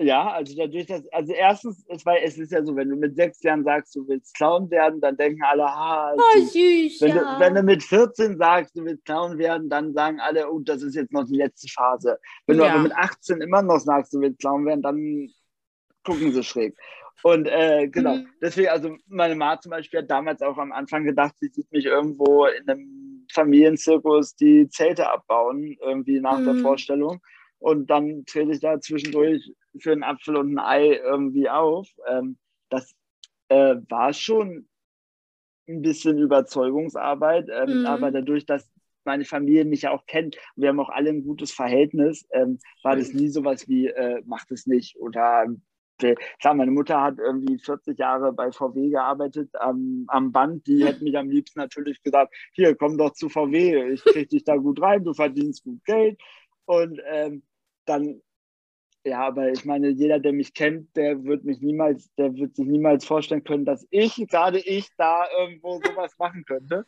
Ja, also dadurch, dass, also erstens, es, weil es ist ja so, wenn du mit sechs Jahren sagst, du willst Clown werden, dann denken alle, ah, oh, süß, wenn, ja. du, wenn du mit 14 sagst, du willst Clown werden, dann sagen alle, oh, das ist jetzt noch die letzte Phase. Wenn ja. du aber mit 18 immer noch sagst, du willst Clown werden, dann gucken sie schräg. Und äh, genau, mhm. deswegen, also meine Ma zum Beispiel hat damals auch am Anfang gedacht, sie sieht mich irgendwo in einem Familienzirkus die Zelte abbauen, irgendwie nach mhm. der Vorstellung und dann trete ich da zwischendurch für einen Apfel und ein Ei irgendwie auf. Ähm, das äh, war schon ein bisschen Überzeugungsarbeit, ähm, mhm. aber dadurch, dass meine Familie mich ja auch kennt, wir haben auch alle ein gutes Verhältnis, ähm, war das nie sowas wie, äh, macht es nicht oder Klar, meine Mutter hat irgendwie 40 Jahre bei VW gearbeitet am, am Band. Die [laughs] hätte mich am liebsten natürlich gesagt, hier, komm doch zu VW, ich krieg dich da gut rein, du verdienst gut Geld. Und ähm, dann, ja, aber ich meine, jeder, der mich kennt, der wird mich niemals, der wird sich niemals vorstellen können, dass ich, gerade ich, da irgendwo sowas machen könnte.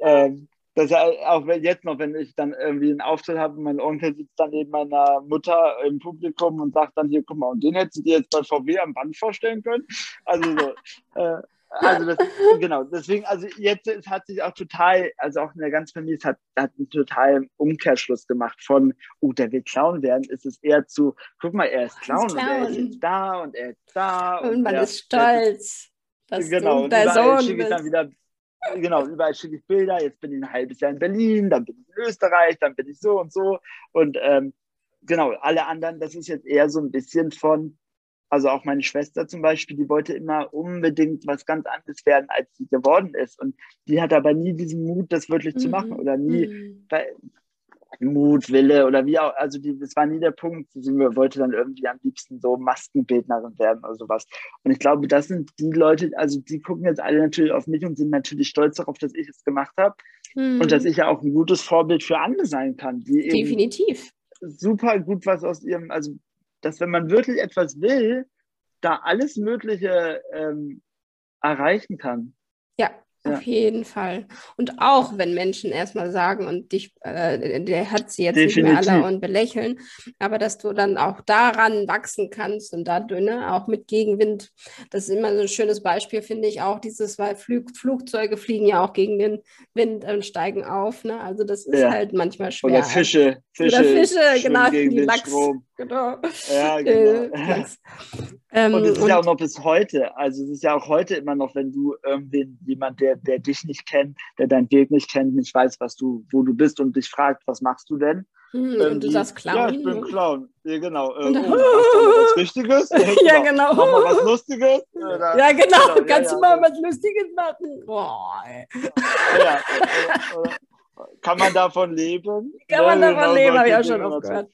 Ähm, das auch jetzt noch, wenn ich dann irgendwie einen Auftritt habe, mein Onkel sitzt dann neben meiner Mutter im Publikum und sagt dann hier, guck mal, und den hättest du dir jetzt bei VW am Band vorstellen können. Also so, äh, also das, genau, deswegen, also jetzt es hat sich auch total, also auch in der ganzen Familie, es hat, hat einen totalen Umkehrschluss gemacht von, oh, der will Clown werden, ist es eher zu, guck mal, er ist Clown, ist Clown. und er ist jetzt da und er ist da. Und, und man der, ist stolz. Ist, genau, und überall schicke ich dann wieder, genau, überall schicke ich Bilder, jetzt bin ich ein halbes Jahr in Berlin, dann bin ich in Österreich, dann bin ich so und so und ähm, genau, alle anderen, das ist jetzt eher so ein bisschen von, also auch meine Schwester zum Beispiel, die wollte immer unbedingt was ganz anderes werden, als sie geworden ist. Und die hat aber nie diesen Mut, das wirklich mhm. zu machen oder nie mhm. Mut, Wille oder wie auch. Also die, das war nie der Punkt. Sie wollte dann irgendwie am liebsten so Maskenbildnerin werden oder sowas. Und ich glaube, das sind die Leute, also die gucken jetzt alle natürlich auf mich und sind natürlich stolz darauf, dass ich es gemacht habe. Mhm. Und dass ich ja auch ein gutes Vorbild für andere sein kann. Die Definitiv. super gut was aus ihrem, also dass wenn man wirklich etwas will, da alles Mögliche ähm, erreichen kann. Ja, ja. Auf jeden Fall. Und auch wenn Menschen erstmal sagen und dich, äh, der hat sie jetzt Definitiv. nicht mehr alle und belächeln, aber dass du dann auch daran wachsen kannst und da ne, auch mit Gegenwind, das ist immer so ein schönes Beispiel, finde ich auch, dieses, weil Flug, Flugzeuge fliegen ja auch gegen den Wind und steigen auf, ne? Also das ist ja. halt manchmal schwer. Oder Fische, Fische, Oder Fische, genau, die Lachs. Strom. genau. Ja, genau. [laughs] Äh, ähm, und es ist und, ja auch noch bis heute, also es ist ja auch heute immer noch, wenn du irgendwie jemand, der, der dich nicht kennt, der deinen Weg nicht kennt, nicht weiß, was du, wo du bist und dich fragt, was machst du denn? Hm, und du sagst Clown. Ja, ich bin Clown. Ja, genau. Äh, oh, hast du was [laughs] Richtiges? [laughs] Ja, genau. Mach mal was Lustiges. [laughs] Oder, ja, genau. genau. Kannst ja, du ja, mal was Lustiges machen? Boah, ey. Ja, kann man davon leben? Kann man davon genau, leben, habe ich auch schon oft gehört.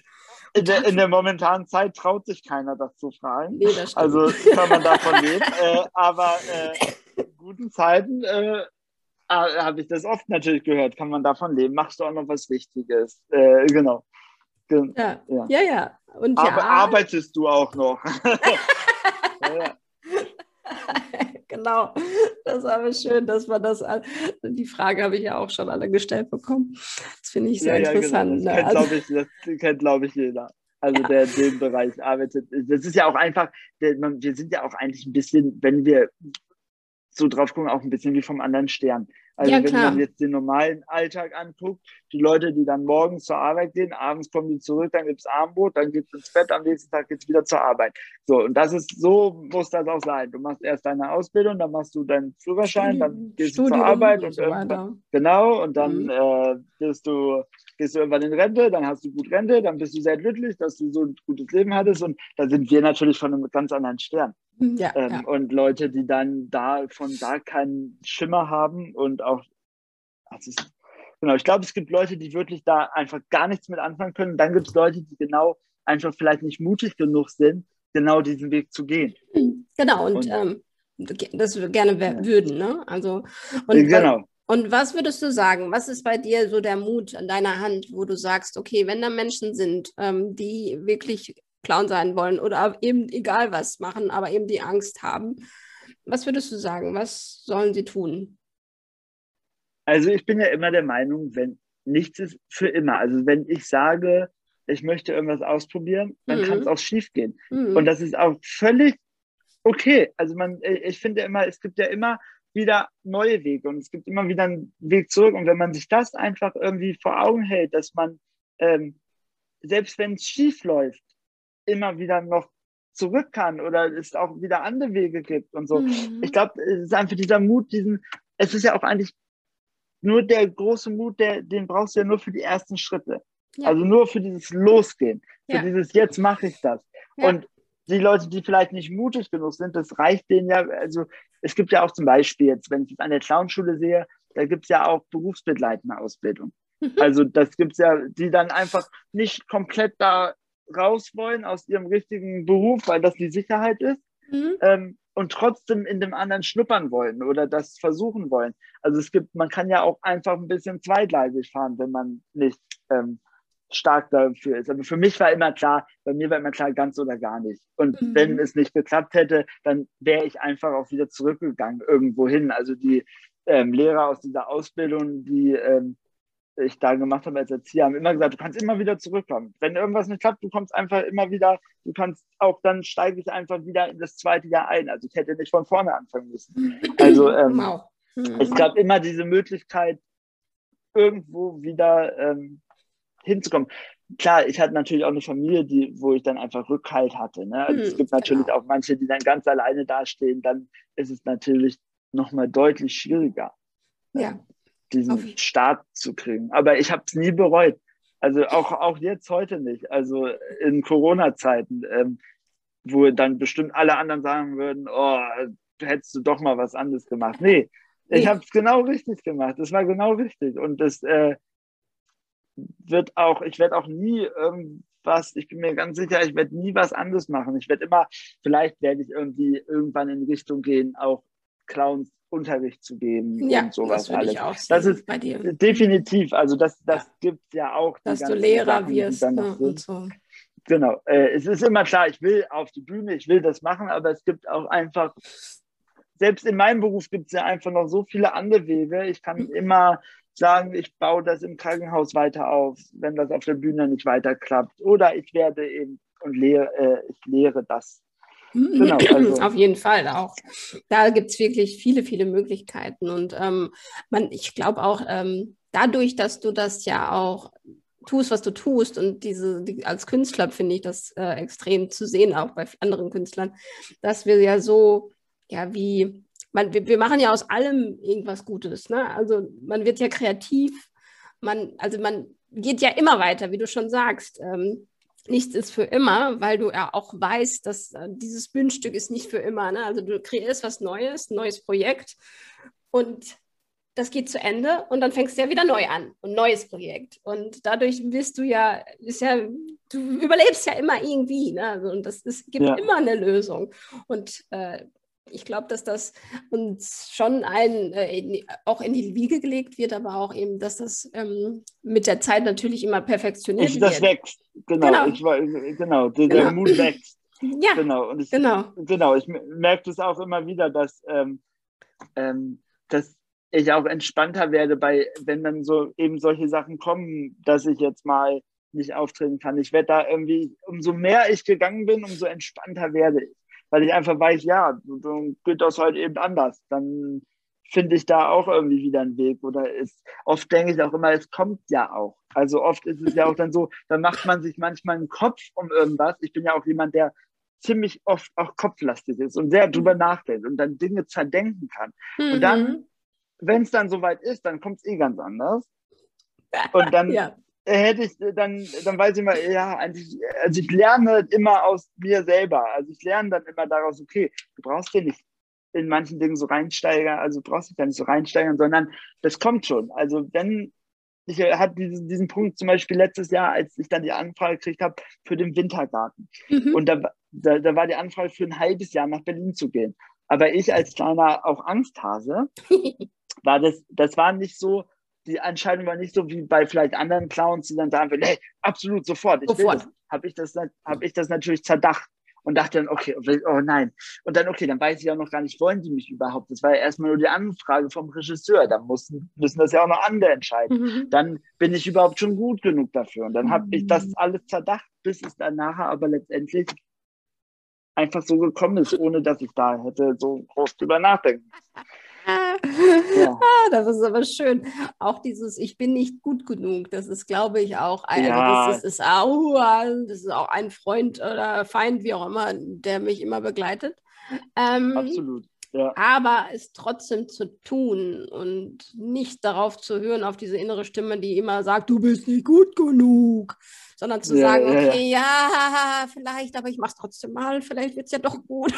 In der, in der, momentanen Zeit traut sich keiner, das zu fragen. Nee, das also kann man davon [laughs] leben. Äh, aber äh, in guten Zeiten äh, habe ich das oft natürlich gehört. Kann man davon leben? Machst du auch noch was Wichtiges? Äh, genau. Gen ja. ja, ja. ja. Und Ar ja. Arbeitest du auch noch? [laughs] ja, [laughs] genau. Das ist aber schön, dass man das. Die Frage habe ich ja auch schon alle gestellt bekommen. Das finde ich sehr ja, interessant. Ja, genau. Das, ne? kennt, also, ich, das kennt, glaube ich, jeder. Also ja. der in dem Bereich arbeitet. Das ist ja auch einfach, wir sind ja auch eigentlich ein bisschen, wenn wir so drauf gucken, auch ein bisschen wie vom anderen Stern. Also ja, wenn man jetzt den normalen Alltag anguckt, die Leute, die dann morgens zur Arbeit gehen, abends kommen die zurück, dann gibt es Armbrot, dann gibt es ins Bett, am nächsten Tag geht es wieder zur Arbeit. So, und das ist, so muss das auch sein. Du machst erst deine Ausbildung, dann machst du deinen Führerschein, dann gehst Studium du zur Arbeit und, so genau, und dann mhm. äh, bist du gehst du irgendwann in Rente, dann hast du gut Rente, dann bist du sehr glücklich, dass du so ein gutes Leben hattest. Und da sind wir natürlich von einem ganz anderen Stern. Ja, ähm, ja. Und Leute, die dann da von da keinen Schimmer haben und auch, also ist, genau, ich glaube, es gibt Leute, die wirklich da einfach gar nichts mit anfangen können. Dann gibt es Leute, die genau einfach vielleicht nicht mutig genug sind, genau diesen Weg zu gehen. Genau, und, und ähm, das gerne würden, ne? Also, und, genau. Und was würdest du sagen? Was ist bei dir so der Mut an deiner Hand, wo du sagst, okay, wenn da Menschen sind, ähm, die wirklich Clown sein wollen oder eben egal was machen, aber eben die Angst haben, was würdest du sagen? Was sollen sie tun? Also ich bin ja immer der Meinung, wenn nichts ist für immer. Also wenn ich sage, ich möchte irgendwas ausprobieren, dann mhm. kann es auch schief gehen. Mhm. Und das ist auch völlig okay. Also man, ich finde immer, es gibt ja immer wieder neue Wege und es gibt immer wieder einen Weg zurück. Und wenn man sich das einfach irgendwie vor Augen hält, dass man, ähm, selbst wenn es schief läuft, immer wieder noch zurück kann oder es auch wieder andere Wege gibt und so. Mhm. Ich glaube, es ist einfach dieser Mut, diesen, es ist ja auch eigentlich nur der große Mut, der, den brauchst du ja nur für die ersten Schritte. Ja. Also nur für dieses Losgehen, für ja. dieses Jetzt mache ich das. Ja. Und die Leute, die vielleicht nicht mutig genug sind, das reicht denen ja, also es gibt ja auch zum Beispiel jetzt, wenn ich es an der Clownschule sehe, da gibt es ja auch berufsbegleitende Ausbildung. Mhm. [laughs] Also das gibt es ja, die dann einfach nicht komplett da raus wollen aus ihrem richtigen Beruf, weil das die Sicherheit ist. Mhm. Ähm, und trotzdem in dem anderen schnuppern wollen oder das versuchen wollen. Also es gibt, man kann ja auch einfach ein bisschen zweigleisig fahren, wenn man nicht ähm, stark dafür ist. Aber für mich war immer klar, bei mir war immer klar, ganz oder gar nicht. Und mhm. wenn es nicht geklappt hätte, dann wäre ich einfach auch wieder zurückgegangen irgendwo hin. Also die ähm, Lehrer aus dieser Ausbildung, die ähm, ich da gemacht habe als Erzieher, haben immer gesagt, du kannst immer wieder zurückkommen. Wenn irgendwas nicht klappt, du kommst einfach immer wieder, du kannst auch, dann steige ich einfach wieder in das zweite Jahr ein. Also ich hätte nicht von vorne anfangen müssen. Also ähm, wow. mhm. es gab immer diese Möglichkeit, irgendwo wieder ähm, hinzukommen. Klar, ich hatte natürlich auch eine Familie, die, wo ich dann einfach Rückhalt hatte. Ne? Also hm, es gibt natürlich genau. auch manche, die dann ganz alleine dastehen. Dann ist es natürlich nochmal deutlich schwieriger, ja. Diesen. Start zu kriegen. Aber ich habe es nie bereut. Also auch, auch jetzt heute nicht. Also in Corona-Zeiten, ähm, wo dann bestimmt alle anderen sagen würden, oh, hättest du doch mal was anderes gemacht. Nee, ich habe es genau richtig gemacht. Das war genau richtig. Und das, äh, wird auch, ich werde auch nie irgendwas, ich bin mir ganz sicher, ich werde nie was anderes machen. Ich werde immer, vielleicht werde ich irgendwie irgendwann in Richtung gehen, auch Clowns Unterricht zu geben ja, und sowas das alles. Ich auch das ist bei dir. definitiv, also das, das ja. gibt es ja auch. Dass du Lehrer Sachen, wirst ne, und so. Genau, äh, es ist immer klar, ich will auf die Bühne, ich will das machen, aber es gibt auch einfach, selbst in meinem Beruf gibt es ja einfach noch so viele andere Wege. Ich kann mhm. immer sagen, ich baue das im Krankenhaus weiter auf, wenn das auf der Bühne nicht weiter klappt. Oder ich werde eben und lehre, äh, ich lehre das. Genau, [clears throat] also. Auf jeden Fall auch. Da gibt es wirklich viele, viele Möglichkeiten. Und ähm, man, ich glaube auch, ähm, dadurch, dass du das ja auch tust, was du tust. Und diese, die, als Künstler finde ich das äh, extrem zu sehen, auch bei anderen Künstlern, dass wir ja so, ja, wie, man, wir, wir machen ja aus allem irgendwas Gutes. Ne? Also man wird ja kreativ, man, also man geht ja immer weiter, wie du schon sagst. Ähm, nichts ist für immer, weil du ja auch weißt, dass äh, dieses Bühnenstück ist nicht für immer. Ne? Also du kreierst was Neues, ein neues Projekt und das geht zu Ende und dann fängst du ja wieder neu an, ein neues Projekt. Und dadurch bist du ja, ist ja, du überlebst ja immer irgendwie. Ne? Also, und das ist, gibt ja. immer eine Lösung. Und äh, ich glaube, dass das uns schon ein, äh, auch in die Wiege gelegt wird, aber auch eben, dass das ähm, mit der Zeit natürlich immer perfektioniert ich, das wird. Das wächst, genau. Genau, ich genau, der, genau. der Mut wächst. [laughs] Ja, genau. Und ich, genau. genau. Ich merke das auch immer wieder, dass, ähm, ähm, dass ich auch entspannter werde, bei, wenn dann so eben solche Sachen kommen, dass ich jetzt mal nicht auftreten kann. Ich werde da irgendwie, umso mehr ich gegangen bin, umso entspannter werde ich weil ich einfach weiß, ja, dann geht das halt eben anders. Dann finde ich da auch irgendwie wieder einen Weg. Oder ist, oft denke ich auch immer, es kommt ja auch. Also oft ist es ja auch dann so, da macht man sich manchmal einen Kopf um irgendwas. Ich bin ja auch jemand, der ziemlich oft auch kopflastig ist und sehr drüber nachdenkt und dann Dinge zerdenken kann. Mhm. Und dann, wenn es dann soweit ist, dann kommt es eh ganz anders. Und dann, ja hätte ich, dann, dann weiß ich mal, ja, eigentlich, also ich lerne immer aus mir selber. Also ich lerne dann immer daraus, okay, du brauchst dir nicht in manchen Dingen so reinsteigern, also du brauchst dich da nicht so reinsteigern, sondern das kommt schon. Also wenn ich hatte diesen, diesen Punkt zum Beispiel letztes Jahr, als ich dann die Anfrage gekriegt habe für den Wintergarten. Mhm. Und da, da, da war die Anfrage für ein halbes Jahr nach Berlin zu gehen. Aber ich als kleiner auch Angsthase, [laughs] war das, das war nicht so, die Entscheidung war nicht so wie bei vielleicht anderen Clowns, die dann sagen, hey, absolut sofort. Ich sofort. Habe ich, das, hab ich das natürlich zerdacht und dachte dann, okay, oh nein. Und dann, okay, dann weiß ich auch noch gar nicht, wollen die mich überhaupt? Das war ja erstmal nur die Anfrage vom Regisseur. Da müssen, müssen das ja auch noch andere entscheiden. Mhm. Dann bin ich überhaupt schon gut genug dafür. Und dann habe ich das mhm. alles zerdacht, bis es dann nachher aber letztendlich einfach so gekommen ist, ohne dass ich da hätte so groß drüber nachdenken. Ja. [laughs] ah, das ist aber schön. Auch dieses Ich bin nicht gut genug, das ist, glaube ich, auch ein, ja. also das, ist, ist, auch, das ist auch ein Freund oder Feind, wie auch immer, der mich immer begleitet. Ähm, Absolut. Ja. Aber es trotzdem zu tun und nicht darauf zu hören, auf diese innere Stimme, die immer sagt, du bist nicht gut genug, sondern zu ja, sagen, okay, ja, ja, [laughs] vielleicht, aber ich mache es trotzdem mal, vielleicht wird es ja doch gut.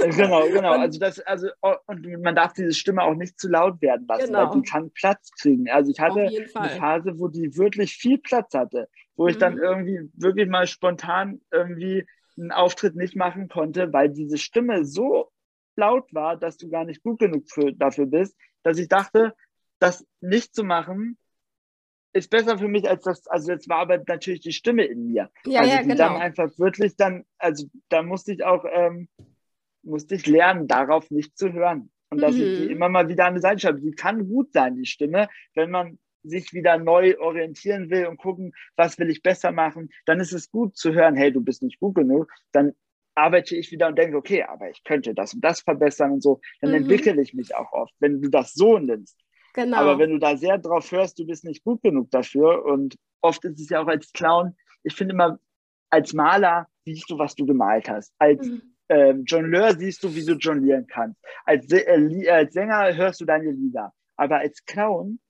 genau, genau. [laughs] Also das, also oh, und man darf diese Stimme auch nicht zu laut werden lassen, genau. weil die kann Platz kriegen. Also ich hatte eine Phase, wo die wirklich viel Platz hatte, wo ich mhm. dann irgendwie wirklich mal spontan irgendwie einen Auftritt nicht machen konnte, weil diese Stimme so laut war, dass du gar nicht gut genug für, dafür bist, dass ich dachte, das nicht zu machen, ist besser für mich als das, also jetzt war aber natürlich die Stimme in mir. Ja, also ja, die genau. dann einfach wirklich dann, also da musste ich auch, ähm, musste ich lernen, darauf nicht zu hören. Und dass mhm. ich die mhm. immer mal wieder an die Seite schreibe. Die kann gut sein, die Stimme, wenn man sich wieder neu orientieren will und gucken, was will ich besser machen, dann ist es gut zu hören, hey, du bist nicht gut genug. Dann arbeite ich wieder und denke, okay, aber ich könnte das und das verbessern und so, dann mhm. entwickle ich mich auch oft, wenn du das so nimmst. Genau. Aber wenn du da sehr drauf hörst, du bist nicht gut genug dafür und oft ist es ja auch als Clown, ich finde immer, als Maler siehst du, was du gemalt hast. Als mhm. ähm, Jongleur siehst du, wie du jonglieren kannst. Als, äh, als Sänger hörst du deine Lieder. Aber als Clown,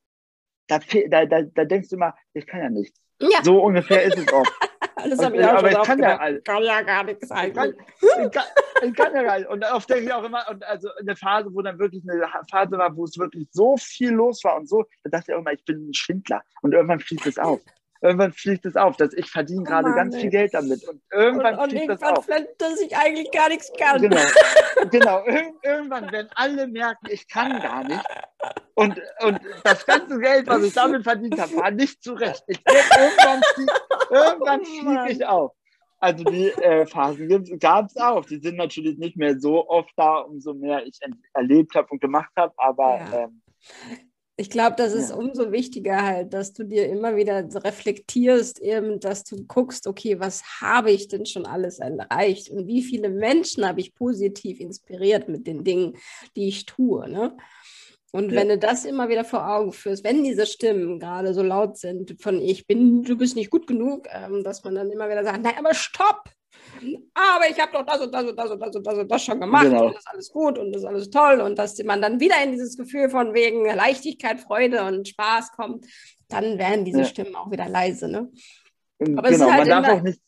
da, da, da, da denkst du immer, ich kann ja nichts. Ja. So ungefähr ist es oft. [laughs] Das habe ich auch aber schon ich kann ja, kann ja gar nichts eigentlich. Ich kann, ich kann ja gar nicht. Und oft denke ich auch immer, und also eine Phase, wo dann wirklich eine Phase war, wo es wirklich so viel los war und so, da dachte ich auch immer, ich bin ein Schwindler. Und irgendwann fließt es auf irgendwann fliegt es auf, dass ich verdiene oh gerade ganz viel Geld damit. Und irgendwann und, fliegt und das auf. Und dass ich eigentlich gar nichts kann. Genau, [laughs] genau. Ir irgendwann werden alle merken, ich kann gar nicht. Und, und das ganze Geld, was ich damit verdient habe, war nicht zurecht. Ich, irgendwann fliege irgendwann flieg ich auf. Also die äh, Phasen gab es auch. Die sind natürlich nicht mehr so oft da, umso mehr ich erlebt habe und gemacht habe. Aber ja. ähm, ich glaube, das ist ja. umso wichtiger halt, dass du dir immer wieder reflektierst, eben, dass du guckst, okay, was habe ich denn schon alles erreicht und wie viele Menschen habe ich positiv inspiriert mit den Dingen, die ich tue. Ne? Und ja. wenn du das immer wieder vor Augen führst, wenn diese Stimmen gerade so laut sind von ich bin, du bist nicht gut genug, ähm, dass man dann immer wieder sagt, nein, aber stopp! Aber ich habe doch das und das und das und das und das und das schon gemacht genau. und das ist alles gut und das ist alles toll und dass man dann wieder in dieses Gefühl von wegen Leichtigkeit, Freude und Spaß kommt, dann werden diese ja. Stimmen auch wieder leise. Ne? Aber genau, halt man darf auch nicht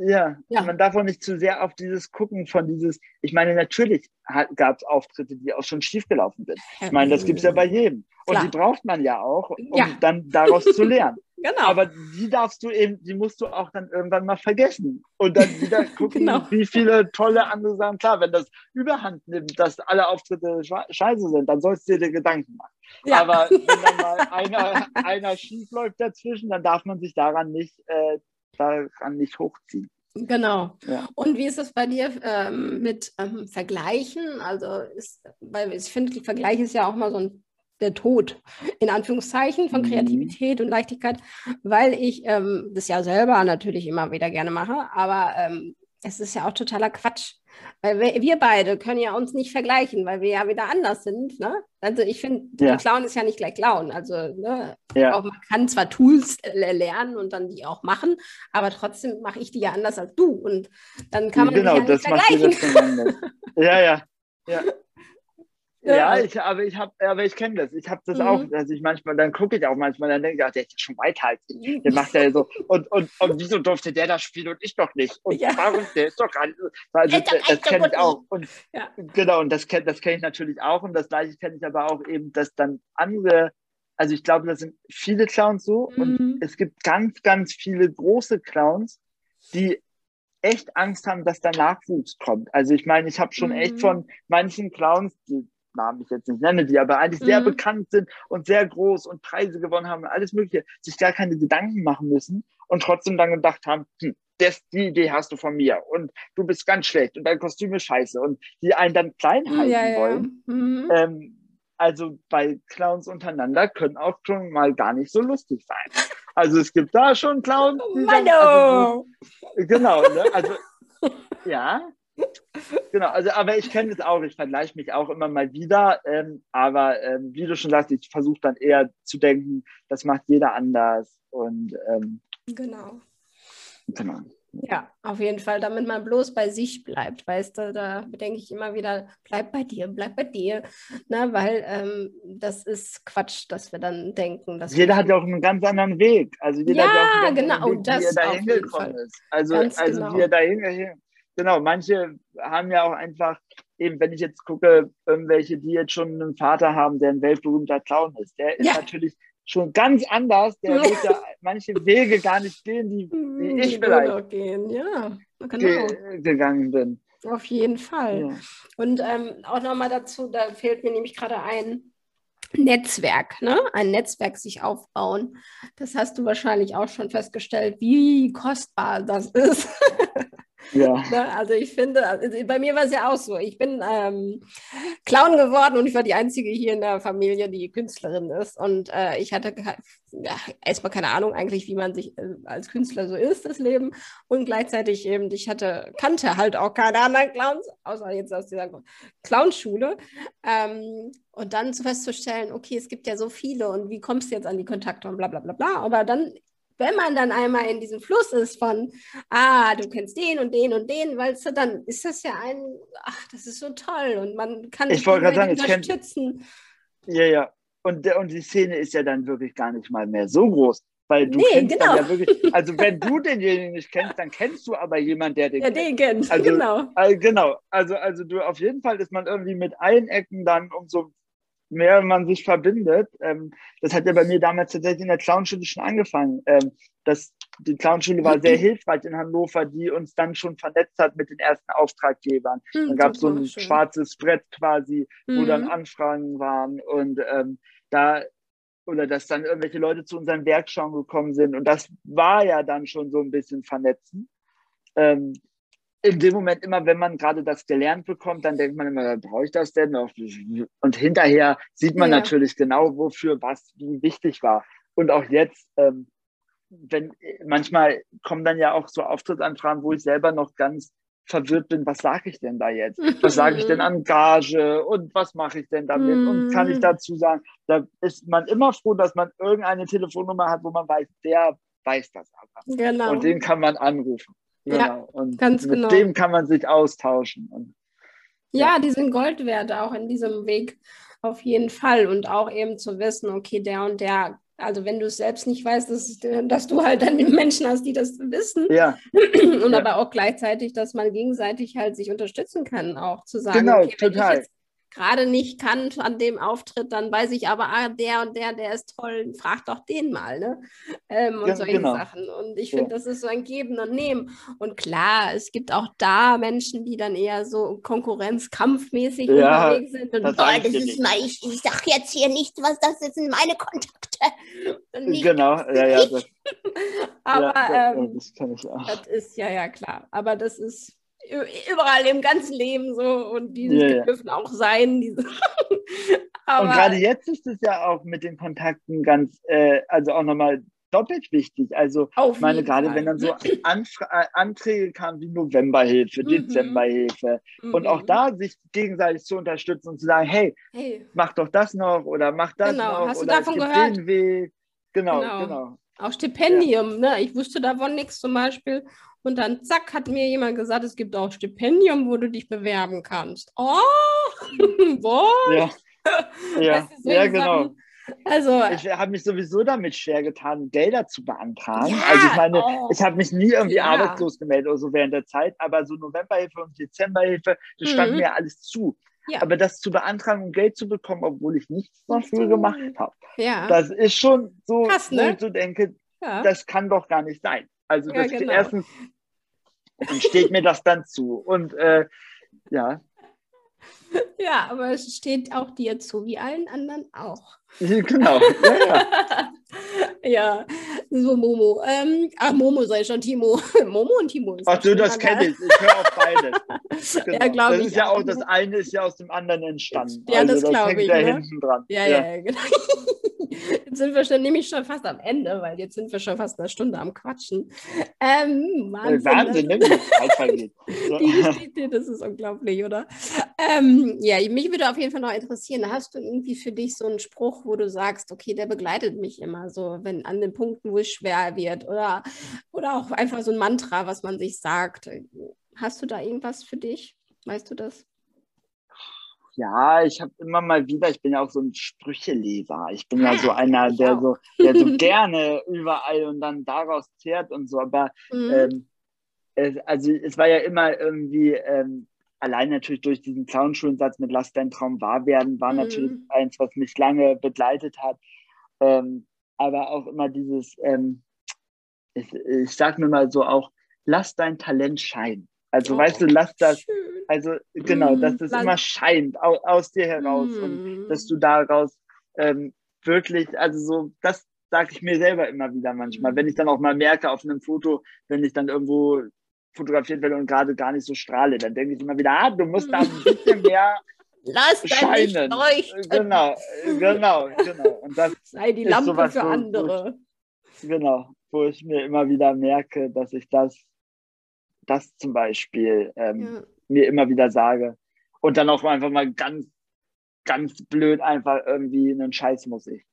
ja, ja, man darf auch nicht zu sehr auf dieses Gucken von dieses, ich meine, natürlich gab es Auftritte, die auch schon schiefgelaufen sind. Ich meine, das gibt es ja bei jedem. Und Klar. die braucht man ja auch, um ja. dann daraus zu lernen. [laughs] Genau. Aber die darfst du eben, die musst du auch dann irgendwann mal vergessen. Und dann wieder [laughs] gucken, genau. wie viele tolle andere Sachen. Klar, wenn das überhand nimmt, dass alle Auftritte scheiße sind, dann sollst du dir Gedanken machen. Ja. Aber wenn dann mal [laughs] einer, einer schief läuft dazwischen, dann darf man sich daran nicht äh, daran nicht hochziehen. Genau. Ja. Und wie ist es bei dir ähm, mit ähm, Vergleichen? Also ist, weil ich finde, Vergleich ist ja auch mal so ein der Tod, in Anführungszeichen, von mhm. Kreativität und Leichtigkeit, weil ich ähm, das ja selber natürlich immer wieder gerne mache, aber ähm, es ist ja auch totaler Quatsch. Weil wir, wir, beide können ja uns nicht vergleichen, weil wir ja wieder anders sind. Ne? Also ich finde, ja. Clown ist ja nicht gleich Clown. Also ne, ja. auch, man kann zwar Tools lernen und dann die auch machen, aber trotzdem mache ich die ja anders als du. Und dann kann man genau, ja nicht vergleichen. [laughs] ja, ja. Ja, ja, ich, aber ich habe, aber ich kenne das. Ich habe das mhm. auch, dass ich manchmal, dann gucke ich auch manchmal, dann denke ich, ach, der ist schon weiter als ich. Der macht ja so. Und, und, und wieso durfte der das spielen und ich doch nicht? Und ja. warum? Der ist doch nicht. Also, das, das kenne ich auch. Und, ja. Genau, und das kenne das kenn ich natürlich auch. Und das gleiche kenne ich aber auch eben, dass dann andere, also ich glaube, das sind viele Clowns so. Mhm. Und es gibt ganz, ganz viele große Clowns, die echt Angst haben, dass da Nachwuchs kommt. Also ich meine, ich habe schon mhm. echt von manchen Clowns, die Namen ich jetzt nicht nenne, die aber eigentlich mhm. sehr bekannt sind und sehr groß und Preise gewonnen haben und alles Mögliche, sich gar keine Gedanken machen müssen und trotzdem dann gedacht haben, hm, das, die Idee hast du von mir und du bist ganz schlecht und dein Kostüm ist scheiße und die einen dann klein halten ja, wollen. Ja. Mhm. Ähm, also bei Clowns untereinander können auch schon mal gar nicht so lustig sein. Also es gibt da schon Clowns. Die dann, also, genau, ne? also [laughs] ja, genau, also aber ich kenne das auch, ich vergleiche mich auch immer mal wieder, ähm, aber ähm, wie du schon sagst, ich versuche dann eher zu denken, das macht jeder anders und ähm, genau. Genau. Ja, auf jeden Fall, damit man bloß bei sich bleibt, weißt du, da denke ich immer wieder, bleib bei dir, bleib bei dir, ne, weil ähm, das ist Quatsch, dass wir dann denken, dass jeder hat ja auch einen ganz anderen Weg, also jeder ja, hat ja auch einen genau, Weg, das wie er da hingekommen ist, also, also genau. wie er da hingekommen genau, manche haben ja auch einfach, eben wenn ich jetzt gucke, irgendwelche, die jetzt schon einen Vater haben, der ein weltberühmter Clown ist, der ist ja. natürlich schon ganz anders, der wird ja manche Wege gar nicht gehen, die, [laughs] die ich vielleicht gehen. Ja, genau. ge gegangen bin. Auf jeden Fall. Ja. Und ähm, auch nochmal dazu, da fehlt mir nämlich gerade ein Netzwerk, ne? ein Netzwerk sich aufbauen. Das hast du wahrscheinlich auch schon festgestellt, wie kostbar das ist. [laughs] Ja. [laughs] Ne, also ich finde, also bei mir war es ja auch so. Ich bin ähm, Clown geworden und ich war die Einzige hier in der Familie, die Künstlerin ist. Und äh, ich hatte ja, erstmal keine Ahnung eigentlich, wie man sich äh, als Künstler so ist, das Leben. Und gleichzeitig eben, ich hatte, kannte halt auch keine anderen Clowns, außer jetzt aus dieser Clownschule. Ähm, und dann zu festzustellen, okay, es gibt ja so viele und wie kommst du jetzt an die Kontakte und bla bla bla bla. Aber dann wenn man dann einmal in diesem Fluss ist von, ah, du kennst den und den und den, weil dann ist das ja ein, ach, das ist so toll und man kann ich wollte sagen, unterstützen. Kenn, ja, ja. Und, und die Szene ist ja dann wirklich gar nicht mal mehr so groß. Weil du nee, kennst genau. ja wirklich, also wenn du denjenigen nicht kennst, dann kennst du aber jemanden, der den, ja, den kennt. Also, [laughs] genau. Also, genau. Also, also du auf jeden Fall ist man irgendwie mit allen Ecken dann um so mehr man sich verbindet. Ähm, das hat ja bei mir damals tatsächlich in der Clownschule schon angefangen. Ähm, das, die Clownschule war sehr hilfreich in Hannover, die uns dann schon vernetzt hat mit den ersten Auftraggebern. Mhm, dann gab es so ein schön. schwarzes Brett quasi, wo mhm. dann Anfragen waren und ähm, da oder dass dann irgendwelche Leute zu unseren Werkschauen gekommen sind. Und das war ja dann schon so ein bisschen vernetzen. Ähm, in dem Moment immer, wenn man gerade das gelernt bekommt, dann denkt man immer, brauche ich das denn noch? Und hinterher sieht man ja. natürlich genau, wofür was wie wichtig war. Und auch jetzt, ähm, wenn manchmal kommen dann ja auch so Auftrittsanfragen, wo ich selber noch ganz verwirrt bin, was sage ich denn da jetzt? Was sage ich denn [laughs] an Gage und was mache ich denn damit? Und kann ich mhm. dazu sagen, da ist man immer froh, dass man irgendeine Telefonnummer hat, wo man weiß, der weiß das aber. Genau. Und den kann man anrufen. Genau. Ja, und ganz mit genau. dem kann man sich austauschen. Und, ja, ja, die sind Gold wert, auch in diesem Weg auf jeden Fall. Und auch eben zu wissen, okay, der und der also wenn du es selbst nicht weißt, dass, dass, du halt dann die Menschen hast, die das wissen. Ja. Und ja. aber auch gleichzeitig, dass man gegenseitig halt sich unterstützen kann, auch zu sagen, genau, okay, total gerade nicht kann an dem Auftritt, dann weiß ich aber, ah, der und der, der ist toll, frag doch den mal, ne? Ähm, und ja, solche genau. Sachen. Und ich finde, ja. das ist so ein Geben und Nehmen. Und klar, es gibt auch da Menschen, die dann eher so konkurrenzkampfmäßig ja, unterwegs sind. Und das, oh, das ist mal, ich, ich sag jetzt hier nicht, was das sind meine Kontakte. genau, ja, ja. Das, [laughs] aber ja, ähm, das kann ich auch. Das ist ja, ja, klar. Aber das ist überall im ganzen Leben so und die ja, dürfen ja. auch sein. [laughs] Und gerade jetzt ist es ja auch mit den Kontakten ganz, äh, also auch nochmal doppelt wichtig. Also ich meine, gerade Fall. wenn dann so Anfra äh, Anträge kamen wie Novemberhilfe, mhm. Dezemberhilfe mhm. und auch da sich gegenseitig zu unterstützen und zu sagen, hey, hey. mach doch das noch oder mach das genau. noch Hast oder du davon gehört? den Weg. Genau, genau. genau. Auch Stipendium, ja. ne? Ich wusste davon nichts zum Beispiel. Und dann zack, hat mir jemand gesagt, es gibt auch Stipendium, wo du dich bewerben kannst. Oh, [laughs] was? Ja, [laughs] ja, weißt du, ja genau. Also, ich habe mich sowieso damit schwer getan, Gelder zu beantragen. Ja, also ich meine, oh, ich habe mich nie irgendwie ja. arbeitslos gemeldet oder so während der Zeit, aber so Novemberhilfe und Dezemberhilfe, das mhm. stand mir alles zu. Ja. Aber das zu beantragen und Geld zu bekommen, obwohl ich nichts dafür gemacht habe, ja. das ist schon so, Krass, ne? wo ich so denke, das kann doch gar nicht sein. Also das ja, genau. erstens steht mir das dann zu. Und äh, ja. [laughs] Ja, aber es steht auch dir zu, wie allen anderen auch. Genau. Ja, ja. [laughs] ja. so Momo. Ähm, ach, Momo sei schon Timo. [laughs] Momo und Timo. Ist ach du, das kenne ich. Ich höre auf beides. Genau. Ja, glaube ich. Ist ja auch, das eine ist ja aus dem anderen entstanden. Ja, also, das, das glaube ich. Da ne? hinten dran. Ja, ja, ja, genau. Jetzt sind wir schon nämlich schon fast am Ende, weil jetzt sind wir schon fast eine Stunde am Quatschen. Ähm, Wahnsinn, Wahnsinn ne? Die Geschichte, das ist unglaublich, oder? Ähm, [clears throat] ja, mich würde auf jeden Fall noch interessieren, hast du irgendwie für dich so einen Spruch, wo du sagst, okay, der begleitet mich immer so, wenn an den Punkten, wo es schwer wird oder, oder auch einfach so ein Mantra, was man sich sagt. Hast du da irgendwas für dich? Weißt du das? Ja, ich habe immer mal wieder, ich bin ja auch so ein Sprücheleser. Ich bin ja so einer, der so, der so [laughs] gerne überall und dann daraus zehrt und so. Aber mhm. ähm, es, also es war ja immer irgendwie, ähm, allein natürlich durch diesen Clownschulensatz mit Lass dein Traum wahr werden, war mhm. natürlich eins, was mich lange begleitet hat. Ähm, aber auch immer dieses, ähm, ich, ich sag mir mal so auch, lass dein Talent scheinen. Also, oh, weißt du, lass das, schön. also genau, mm, dass das immer scheint aus, aus dir heraus mm. und dass du daraus ähm, wirklich, also so, das sage ich mir selber immer wieder manchmal, mm. wenn ich dann auch mal merke auf einem Foto, wenn ich dann irgendwo fotografiert werde und gerade gar nicht so strahle, dann denke ich immer wieder, ah, du musst da ein [laughs] bisschen mehr Lass scheinen. Genau, genau, genau. Und das Sei die Lampe sowas, für andere. ich, genau, wo ich mir immer wieder merke, dass ich das das zum Beispiel ähm, ja. mir immer wieder sage. Und dann auch einfach mal ganz, ganz blöd einfach irgendwie einen Scheiß muss ich.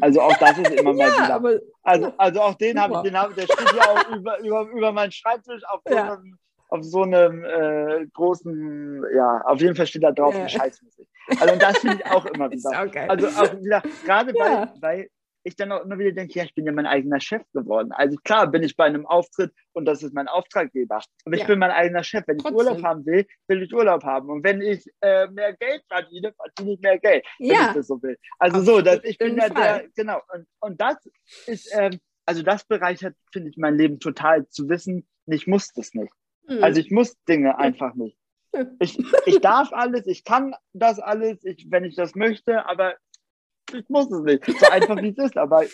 Also auch das ist immer [laughs] mal ja, wieder. Also, also auch den habe ich, den hab, der steht ja auch über, über, über meinen Schreibtisch auf so ja. einem, auf so einem äh, großen, ja, auf jeden Fall steht da drauf, ja. Scheißmusik. Also das finde ich auch immer [laughs] wieder. Auch also auch wieder, gerade weil, weil ich dann auch immer wieder denke, ja, ich bin ja mein eigener Chef geworden. Also klar bin ich bei einem Auftritt und das ist mein Auftraggeber. Aber ja. ich bin mein eigener Chef. Wenn Trotzdem. ich Urlaub haben will, will ich Urlaub haben. Und wenn ich äh, mehr Geld verdiene, verdiene ich mehr Geld, wenn ja. ich das so will. Also Auf so, dass ich bin ja der, genau. Und, und das ist, ähm, also das bereichert, finde ich, mein Leben total zu wissen, ich muss das nicht. Mhm. Also ich muss Dinge einfach nicht. Ich, ich darf alles, ich kann das alles, ich, wenn ich das möchte, aber ich muss es nicht. So einfach wie es ist, aber,